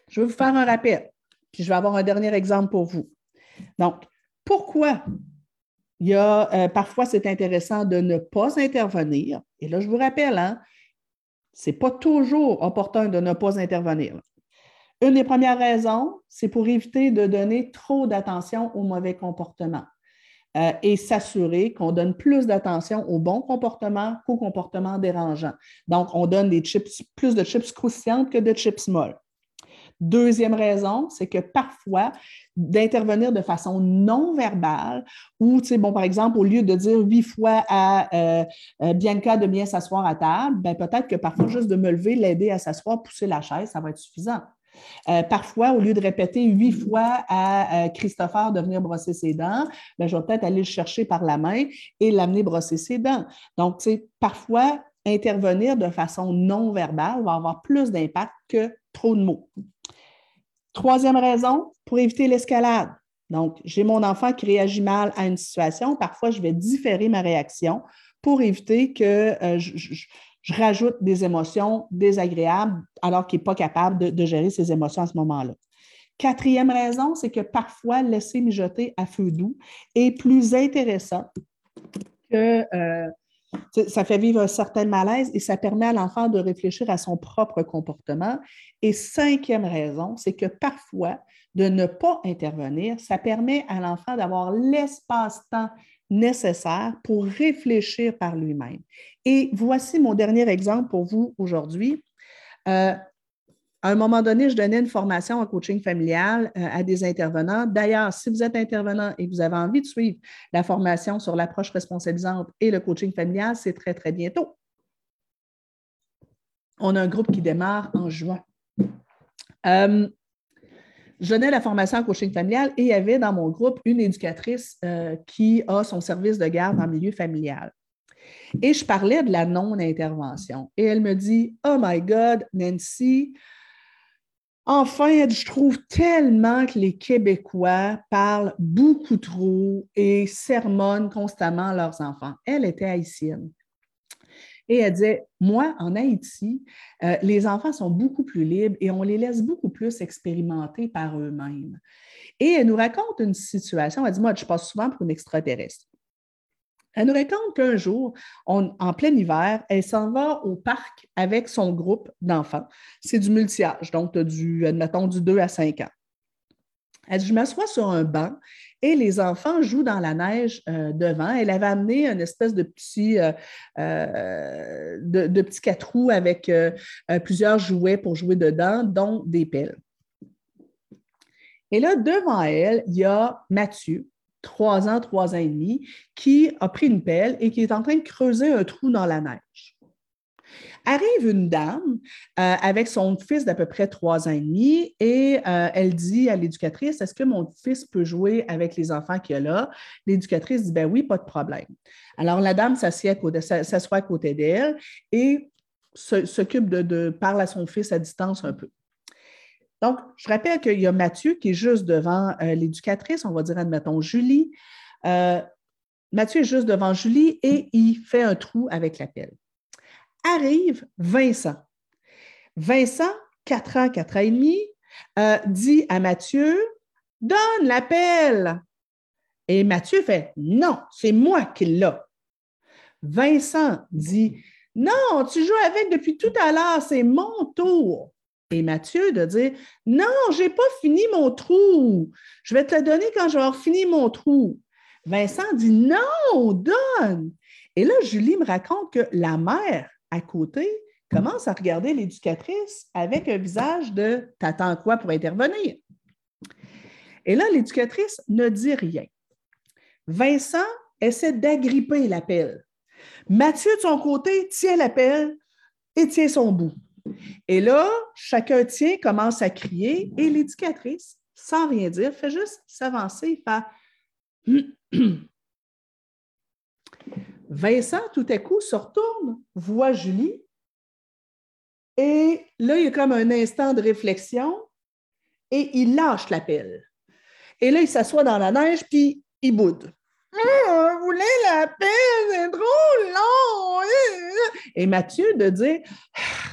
je veux vous faire un rappel. Puis je vais avoir un dernier exemple pour vous. Donc, pourquoi il y a euh, parfois c'est intéressant de ne pas intervenir? Et là, je vous rappelle, hein, ce n'est pas toujours opportun de ne pas intervenir. Une des premières raisons, c'est pour éviter de donner trop d'attention au mauvais comportement euh, et s'assurer qu'on donne plus d'attention au bon comportement qu'au comportement dérangeant. Donc, on donne des chips, plus de chips croustillantes que de chips molles. Deuxième raison, c'est que parfois, d'intervenir de façon non verbale ou, tu sais, bon, par exemple, au lieu de dire huit fois à euh, euh, Bianca de bien s'asseoir à table, ben, peut-être que parfois, juste de me lever, l'aider à s'asseoir, pousser la chaise, ça va être suffisant. Euh, parfois, au lieu de répéter huit fois à Christopher de venir brosser ses dents, ben, je vais peut-être aller le chercher par la main et l'amener brosser ses dents. Donc, parfois, intervenir de façon non verbale va avoir plus d'impact que trop de mots. Troisième raison, pour éviter l'escalade. Donc, j'ai mon enfant qui réagit mal à une situation. Parfois, je vais différer ma réaction pour éviter que euh, je, rajoute des émotions désagréables alors qu'il n'est pas capable de, gérer ses émotions à ce moment-là. Quatrième raison, c'est que parfois, laisser mijoter à feu doux est plus intéressant que euh, ça fait vivre un certain malaise et ça permet à l'enfant de réfléchir à son propre comportement. Et cinquième raison, c'est que parfois, de ne pas intervenir, ça permet à l'enfant d'avoir l'espace-temps nécessaire pour réfléchir par lui-même. Et voici mon dernier exemple pour vous aujourd'hui. Euh, à un moment donné, je donnais une formation en coaching familial euh, à des intervenants. D'ailleurs, si vous êtes intervenant et que vous avez envie de suivre la formation sur l'approche responsabilisante et le coaching familial, c'est très, très bientôt. On a un groupe qui démarre en juin. Euh, je donnais la formation en coaching familial et il y avait dans mon groupe une éducatrice euh, qui a son service de garde en milieu familial. Et je parlais de la non-intervention. Et elle me dit Oh my God, Nancy, Enfin, je trouve tellement que les Québécois parlent beaucoup trop et sermonnent constamment leurs enfants. Elle était haïtienne. Et elle disait, moi, en Haïti, euh, les enfants sont beaucoup plus libres et on les laisse beaucoup plus expérimenter par eux-mêmes. Et elle nous raconte une situation, elle dit, moi, je passe souvent pour une extraterrestre. Elle nous raconte qu'un jour, en plein hiver, elle s'en va au parc avec son groupe d'enfants. C'est du multi-âge, donc du, admettons, du 2 à 5 ans. Elle dit, je m'assois sur un banc et les enfants jouent dans la neige euh, devant. Elle avait amené une espèce de petit, euh, euh, de, petit quatre roues avec plusieurs jouets pour jouer dedans, dont des pelles. Et là, devant elle, il y a Mathieu, trois ans, trois ans et demi, qui a pris une pelle et qui est en train de creuser un trou dans la neige. Arrive une dame euh, avec son fils d'à peu près trois ans et demi et euh, elle dit à l'éducatrice Est-ce que mon fils peut jouer avec les enfants qu'il y a là? L'éducatrice dit Ben oui, pas de problème. Alors la dame s'assoit à côté d'elle et s'occupe de, de parler à son fils à distance un peu. Donc, je rappelle qu'il y a Mathieu qui est juste devant euh, l'éducatrice, on va dire, admettons, Julie. Mathieu est juste devant Julie et il fait un trou avec la pelle arrive Vincent. Vincent, 4 ans, 4 ans et demi, euh, dit à Mathieu Donne l'appel. Et Mathieu fait Non, c'est moi qui l'ai. Vincent dit Non, tu joues avec depuis tout à l'heure, c'est mon tour. Et Mathieu de dire Non, je n'ai pas fini mon trou. Je vais te le donner quand avoir fini mon trou. Vincent dit Non, donne. Et là, Julie me raconte que la mère à côté commence à regarder l'éducatrice avec un visage de T'attends quoi pour intervenir? Et là, l'éducatrice ne dit rien. Vincent essaie d'agripper l'appel. Mathieu, de son côté, tient l'appel et tient son bout. Et là, chacun tient, commence à crier et l'éducatrice, sans rien dire, fait juste s'avancer, fait Vincent, tout à coup, se retourne, voit Julie, et là, il y a comme un instant de réflexion, et il lâche la pelle. Et là, il s'assoit dans la neige, puis il boude. Ah, vous la pelle, c'est trop long. Et Mathieu de dire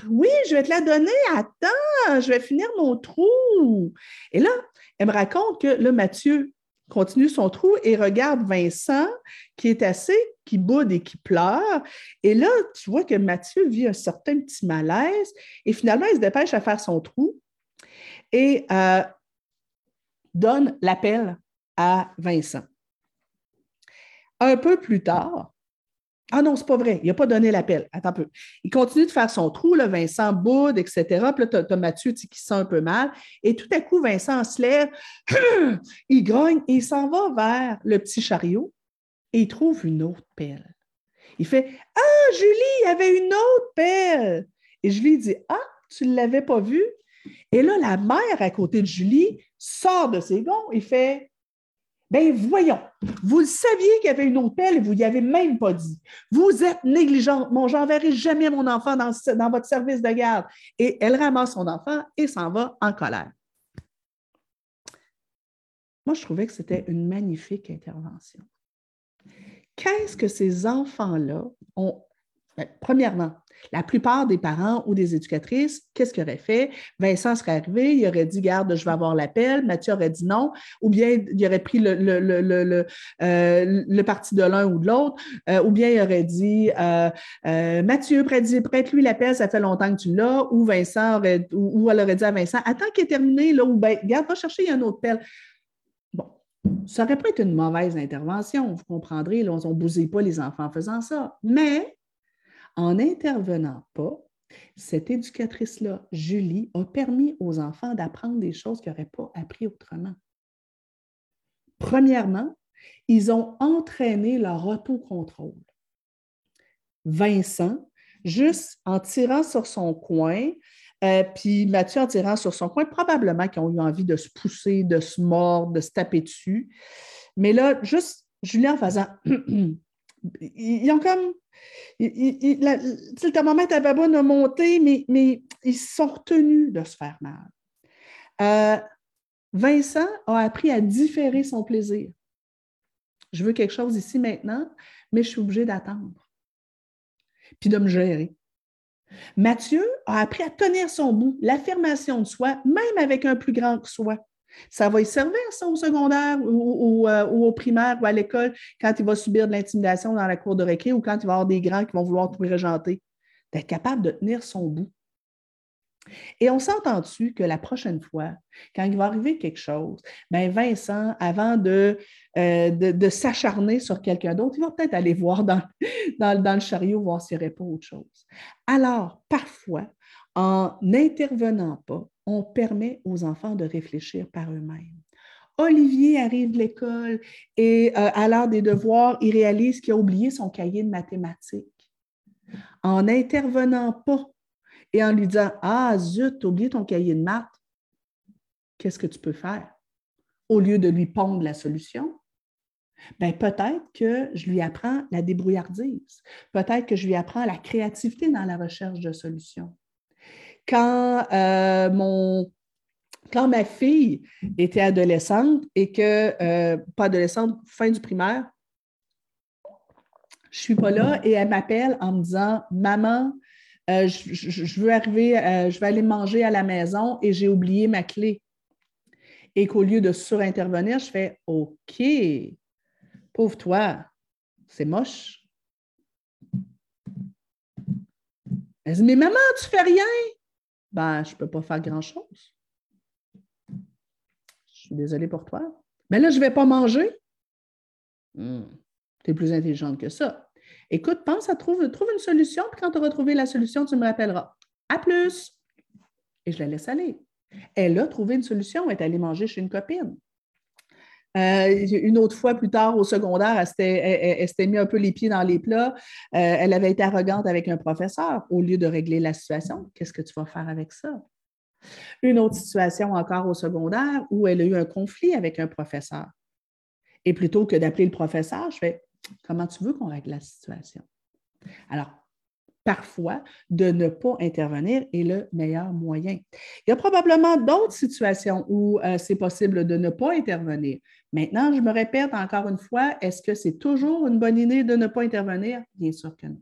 Oui, je vais te la donner, attends, je vais finir mon trou. Et là, elle me raconte que là, Mathieu continue son trou et regarde Vincent qui est assis, qui boude et qui pleure. Et là, tu vois que Mathieu vit un certain petit malaise et finalement, il se dépêche à faire son trou et euh, donne l'appel à Vincent. Un peu plus tard, ah non, c'est pas vrai, il n'a pas donné l'appel. Attends peu. Il continue de faire son trou, Vincent boude, etc. Puis là, tu as, Mathieu qui sent un peu mal. Et tout à coup, Vincent se lève, il grogne et il s'en va vers le petit chariot et il trouve une autre pelle. Il fait Ah, Julie, il y avait une autre pelle. Et Julie dit Ah, tu ne l'avais pas vue? Et là, la mère à côté de Julie sort de ses gonds et fait ben voyons, vous le saviez qu'il y avait une pelle et vous n'y avez même pas dit. Vous êtes négligente. Mon, j'enverrai jamais mon enfant dans votre service de garde. Et elle ramasse son enfant et s'en va en colère. Moi, je trouvais que c'était une magnifique intervention. Qu'est-ce que ces enfants-là ont ben, premièrement, la plupart des parents ou des éducatrices, qu'est-ce qu'ils auraient fait? Vincent serait arrivé, il aurait dit Garde, je vais avoir l'appel. Mathieu aurait dit non. Ou bien il aurait pris le, le, euh, parti de l'un ou de l'autre. Euh, ou bien il aurait dit euh, Mathieu, prête-lui l'appel, ça fait longtemps que tu l'as. Ou Vincent aurait, ou, elle aurait dit à Vincent Attends qu'il est terminé, là, ou bien, garde, va chercher, il y a un autre appel. Bon, ça aurait pas été une mauvaise intervention, vous comprendrez, là, on ne bousille pas les enfants en faisant ça. Mais en n'intervenant pas, cette éducatrice-là, Julie, a permis aux enfants d'apprendre des choses qu'ils n'auraient pas appris autrement. Premièrement, ils ont entraîné leur autocontrôle. Vincent, juste en tirant sur son coin, euh, puis Mathieu en tirant sur son coin, probablement qu'ils ont eu envie de se pousser, de se mordre, de se taper dessus. Mais là, juste Julie en faisant ils ont comme. le thermomètre avait beau de monter, mais, ils sont retenus de se faire mal. Euh, Vincent a appris à différer son plaisir. Je veux quelque chose ici maintenant, mais je suis obligée d'attendre. puis de me gérer. Mathieu a appris à tenir son bout, l'affirmation de soi, même avec un plus grand que soi. Ça va y servir, ça, au secondaire ou, euh, au primaire ou à l'école, quand il va subir de l'intimidation dans la cour de récré ou quand il va avoir des grands qui vont vouloir tout régenter. D'être capable de tenir son bout. Et on s'entend dessus que la prochaine fois, quand il va arriver quelque chose, ben Vincent, avant de, euh, de, s'acharner sur quelqu'un d'autre, il va peut-être aller voir dans, dans, le chariot, voir s'il n'y aurait pas autre chose. Alors, parfois, en n'intervenant pas, on permet aux enfants de réfléchir par eux-mêmes. Olivier arrive de l'école et euh, à l'heure des devoirs, il réalise qu'il a oublié son cahier de mathématiques. En n'intervenant pas et en lui disant Ah, zut, tu as oublié ton cahier de maths, qu'est-ce que tu peux faire? Au lieu de lui pondre la solution, ben peut-être que je lui apprends la débrouillardise. Peut-être que je lui apprends la créativité dans la recherche de solutions. Quand, euh, mon, quand ma fille était adolescente et que, euh, pas adolescente, fin du primaire, je suis pas là et elle m'appelle en me disant Maman, euh, je, veux arriver, je vais aller manger à la maison et j'ai oublié ma clé. Et qu'au lieu de surintervenir, je fais OK, pauvre toi, c'est moche. Elle dit Mais maman, tu fais rien? Ben, je ne peux pas faire grand-chose. Je suis désolée pour toi. Mais là, je ne vais pas manger. Hmm. Tu es plus intelligente que ça. Écoute, pense à trouver, trouve une solution, puis quand tu auras trouvé la solution, tu me rappelleras. À plus! Et je la laisse aller. Elle a trouvé une solution, elle est allée manger chez une copine. Euh, une autre fois plus tard au secondaire, elle s'était, mis un peu les pieds dans les plats. Euh, elle avait été arrogante avec un professeur. Au lieu de régler la situation, qu'est-ce que tu vas faire avec ça? Une autre situation encore au secondaire où elle a eu un conflit avec un professeur. Et plutôt que d'appeler le professeur, je fais Comment tu veux qu'on règle la situation? Alors, parfois, de ne pas intervenir est le meilleur moyen. Il y a probablement d'autres situations où euh, c'est possible de ne pas intervenir. Maintenant, je me répète encore une fois, est-ce que c'est toujours une bonne idée de ne pas intervenir? Bien sûr que non.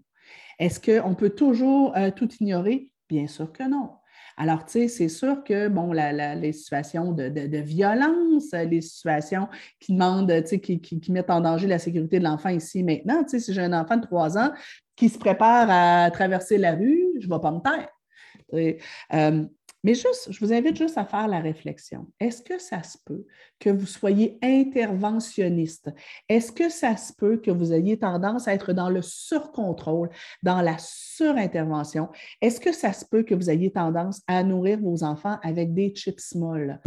Est-ce qu'on peut toujours euh, tout ignorer? Bien sûr que non. Alors, tu sais, c'est sûr que, bon, les situations de, violence, les situations qui demandent, tu sais, qui, mettent en danger la sécurité de l'enfant ici maintenant, tu sais, si j'ai un enfant de trois ans qui se prépare à traverser la rue, je ne vais pas me taire. Euh, mais juste, je vous invite juste à faire la réflexion. Est-ce que ça se peut que vous soyez interventionniste? Est-ce que ça se peut que vous ayez tendance à être dans le surcontrôle, dans la surintervention? Est-ce que ça se peut que vous ayez tendance à nourrir vos enfants avec des chips molles?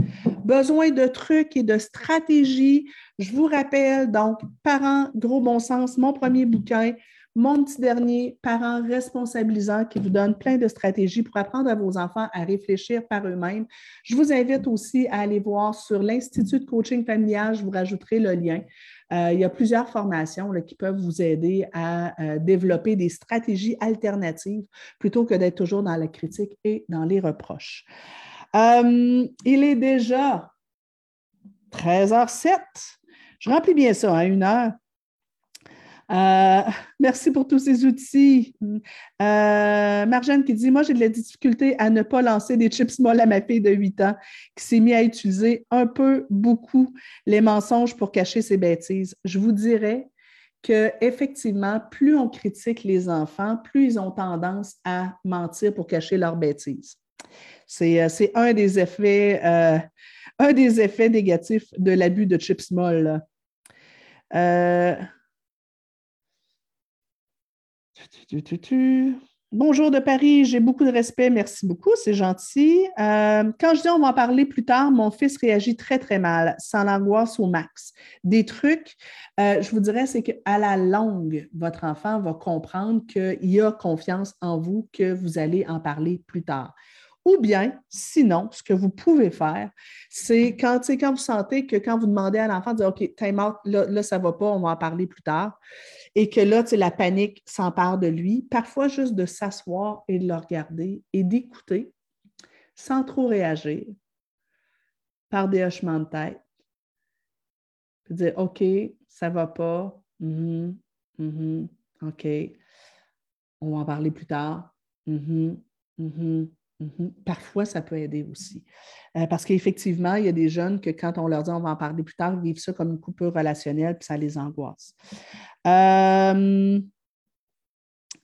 Besoin de trucs et de stratégies. Je vous rappelle, donc, parents, gros bon sens, mon premier bouquin, mon petit dernier, parent responsabilisant, qui vous donne plein de stratégies pour apprendre à vos enfants à réfléchir par eux-mêmes. Je vous invite aussi à aller voir sur l'Institut de coaching familial, je vous rajouterai le lien. Euh, il y a plusieurs formations qui peuvent vous aider à euh, développer des stratégies alternatives plutôt que d'être toujours dans la critique et dans les reproches. Euh, il est déjà 13h07. Je remplis bien ça, à hein, une heure. Euh, merci pour tous ces outils. Euh, Marjane qui dit Moi, j'ai de la difficulté à ne pas lancer des chips molles à ma fille de 8 ans qui s'est mise à utiliser un peu, beaucoup les mensonges pour cacher ses bêtises. Je vous dirais que effectivement, plus on critique les enfants, plus ils ont tendance à mentir pour cacher leurs bêtises. C'est, euh, un des effets, un des effets négatifs de l'abus de chips molles. Bonjour de Paris, j'ai beaucoup de respect, merci beaucoup, c'est gentil. Euh, quand je dis on va en parler plus tard, mon fils réagit très, très mal, sans l'angoisse au max. Des trucs, euh, je vous dirais, c'est qu'à la longue, votre enfant va comprendre qu'il a confiance en vous, que vous allez en parler plus tard. Ou bien, sinon, ce que vous pouvez faire, c'est quand, quand vous sentez que quand vous demandez à l'enfant de dire OK, time out, là, là, ça ne va pas, on va en parler plus tard, et que là, la panique s'empare de lui, parfois juste de s'asseoir et de le regarder et d'écouter sans trop réagir par des hochements de tête. Puis dire OK, ça ne va pas. Mm-hmm, mm-hmm, OK. on va en parler plus tard. Mhm, mhm. Parfois, ça peut aider aussi. Euh, parce qu'effectivement, il y a des jeunes que quand on leur dit on va en parler plus tard, vivent ça comme une coupure relationnelle, puis ça les angoisse. Euh,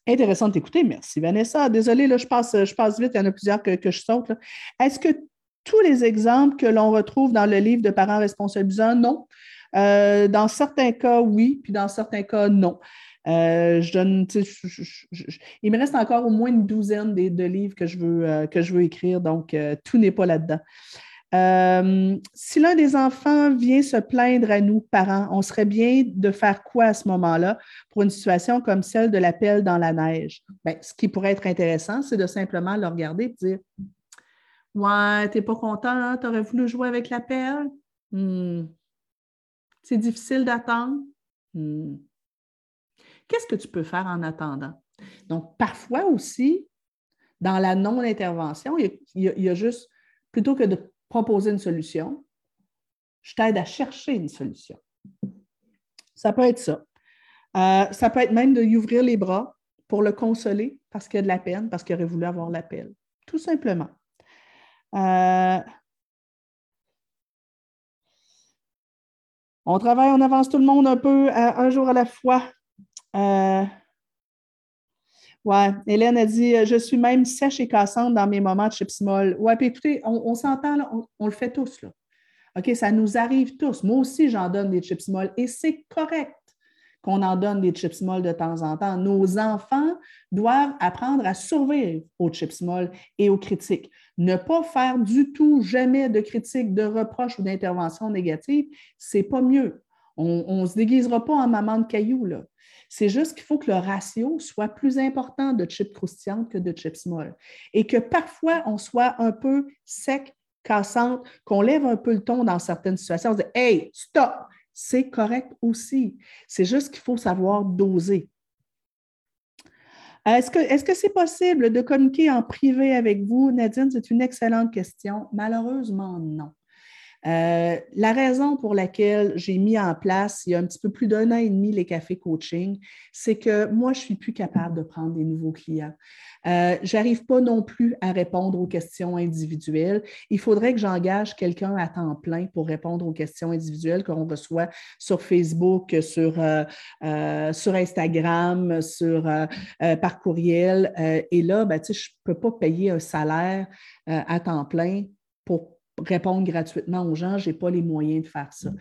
intéressant de t'écouter. Merci, Vanessa. Désolée, là, je passe, je passe vite, il y en a plusieurs que, je saute. Est-ce que tous les exemples que l'on retrouve dans le livre de parents responsabilisants, non? Euh, dans certains cas, oui, puis dans certains cas, non. Euh, je donne, il me reste encore au moins une douzaine de, livres que je veux, euh, que je veux écrire, donc tout n'est pas là-dedans. si l'un des enfants vient se plaindre à nous, parents, on serait bien de faire quoi à ce moment-là pour une situation comme celle de l'appel dans la neige? Bien, ce qui pourrait être intéressant, c'est de simplement le regarder et dire Ouais, t'es pas content, hein? Tu aurais voulu jouer avec la pelle? Hmm. C'est difficile d'attendre? Hmm. Qu'est-ce que tu peux faire en attendant? Donc, parfois aussi, dans la non-intervention, il, y a juste, plutôt que de proposer une solution, je t'aide à chercher une solution. Ça peut être ça. Euh, ça peut être même de lui ouvrir les bras pour le consoler parce qu'il a de la peine, parce qu'il aurait voulu avoir l'appel. Tout simplement. Euh, on travaille, on avance tout le monde un peu, un jour à la fois. Euh, ouais, Hélène a dit Je suis même sèche et cassante dans mes moments de chips molle. Ouais, puis écoutez, on, s'entend, on, on, le fait tous. Là. OK, ça nous arrive tous. Moi aussi, j'en donne des chips molles et c'est correct qu'on en donne des chips molles de temps en temps. Nos enfants doivent apprendre à survivre aux chips molles et aux critiques. Ne pas faire du tout, jamais de critiques, de reproches ou d'interventions négatives, c'est pas mieux. On ne se déguisera pas en maman de cailloux. Là. C'est juste qu'il faut que le ratio soit plus important de chips croustillantes que de chips molles. Et que parfois, on soit un peu sec, cassante, qu'on lève un peu le ton dans certaines situations. On se dit Hey, stop! c'est correct aussi. C'est juste qu'il faut savoir doser. Est-ce que c'est possible de communiquer en privé avec vous, Nadine? C'est une excellente question. Malheureusement, non. Euh, la raison pour laquelle j'ai mis en place il y a un petit peu plus d'un an et demi les cafés coaching, c'est que moi, je ne suis plus capable de prendre des nouveaux clients. Euh, je n'arrive pas non plus à répondre aux questions individuelles. Il faudrait que j'engage quelqu'un à temps plein pour répondre aux questions individuelles qu'on reçoit sur Facebook, sur, euh, sur Instagram, sur, par courriel. et là, ben, je ne peux pas payer un salaire à temps plein pour répondre gratuitement aux gens, je n'ai pas les moyens de faire ça.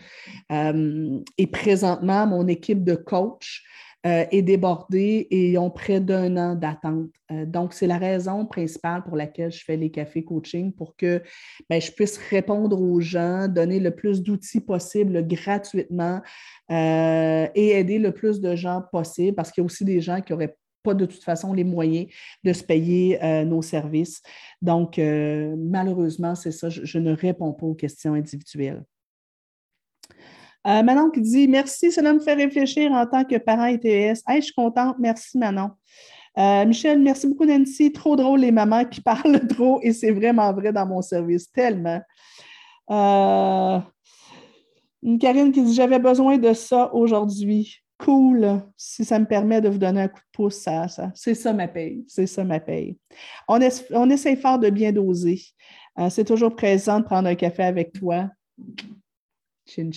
Euh, et présentement, mon équipe de coach euh, est débordée et ils ont près d'un an d'attente. Euh, donc, c'est la raison principale pour laquelle je fais les cafés coaching pour que ben, je puisse répondre aux gens, donner le plus d'outils possible gratuitement et aider le plus de gens possible parce qu'il y a aussi des gens qui auraient pas de toute façon les moyens de se payer euh, nos services. Donc, euh, malheureusement, c'est ça, je, ne réponds pas aux questions individuelles. Euh, Manon qui dit Merci, cela me fait réfléchir en tant que parent ITS. je suis contente. Merci, Manon. Michel, merci beaucoup, Nancy. Trop drôle, les mamans qui parlent trop et c'est vraiment vrai dans mon service, tellement. Karine qui dit J'avais besoin de ça aujourd'hui cool, si ça me permet de vous donner un coup de pouce, ça, c'est ça ma paye. C'est ça ma paye. On, essaie fort de bien doser. Euh, c'est toujours présent de prendre un café avec toi. Chin.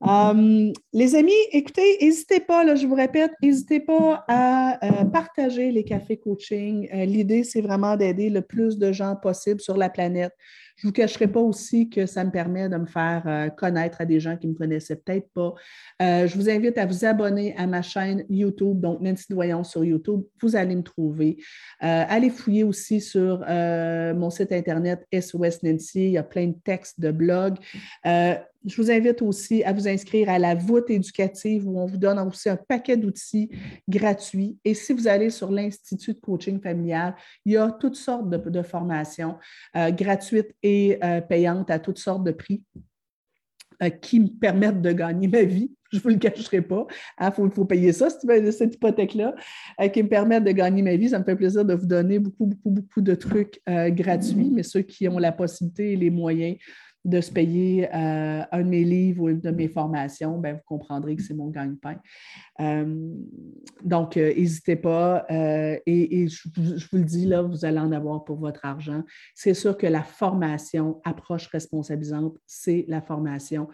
Um, les amis, écoutez, n'hésitez pas, je vous répète, n'hésitez pas à euh, partager les cafés coaching. Euh, l'idée, c'est vraiment d'aider le plus de gens possible sur la planète. Je ne vous cacherai pas aussi que ça me permet de me faire euh, connaître à des gens qui ne me connaissaient peut-être pas. Euh, je vous invite à vous abonner à ma chaîne YouTube, donc Nancy Doyon sur YouTube. Vous allez me trouver. Euh, allez fouiller aussi sur mon site Internet SOS Nancy. Il y a plein de textes, de blogs. Je vous invite aussi à vous inscrire à la voûte éducative où on vous donne aussi un paquet d'outils gratuits. Et si vous allez sur l'Institut de coaching familial, il y a toutes sortes de, formations euh, gratuites et euh, payantes à toutes sortes de prix euh, qui me permettent de gagner ma vie. je ne vous le cacherai pas. Il hein, faut, payer ça, cette, hypothèque-là, qui me permet de gagner ma vie. Ça me fait plaisir de vous donner beaucoup, beaucoup, beaucoup de trucs gratuits, mais ceux qui ont la possibilité et les moyens de se payer euh, un de mes livres ou une de mes formations, ben, vous comprendrez que c'est mon gagne-pain. Euh, donc, euh, n'hésitez pas. et, je, vous le dis, là, vous allez en avoir pour votre argent. C'est sûr que la formation approche responsabilisante, c'est la formation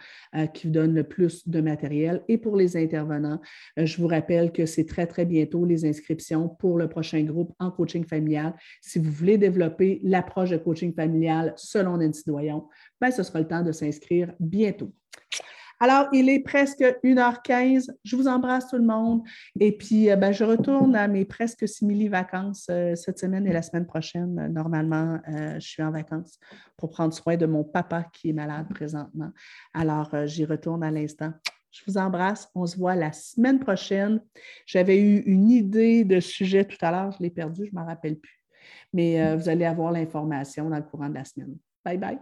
qui vous donne le plus de matériel. Et pour les intervenants, je vous rappelle que c'est très, très bientôt les inscriptions pour le prochain groupe en coaching familial. Si vous voulez développer l'approche de coaching familial selon Nancy Doyon, ben, ce sera le temps de s'inscrire bientôt. Alors, il est presque 1h15. Je vous embrasse tout le monde. Et puis, euh, ben, je retourne à mes presque simili-vacances euh, cette semaine et la semaine prochaine. Normalement, euh, je suis en vacances pour prendre soin de mon papa qui est malade présentement. Alors, j'y retourne à l'instant. Je vous embrasse. On se voit la semaine prochaine. J'avais eu une idée de sujet tout à l'heure. Je l'ai perdu, je ne m'en rappelle plus. Mais vous allez avoir l'information dans le courant de la semaine. Bye bye.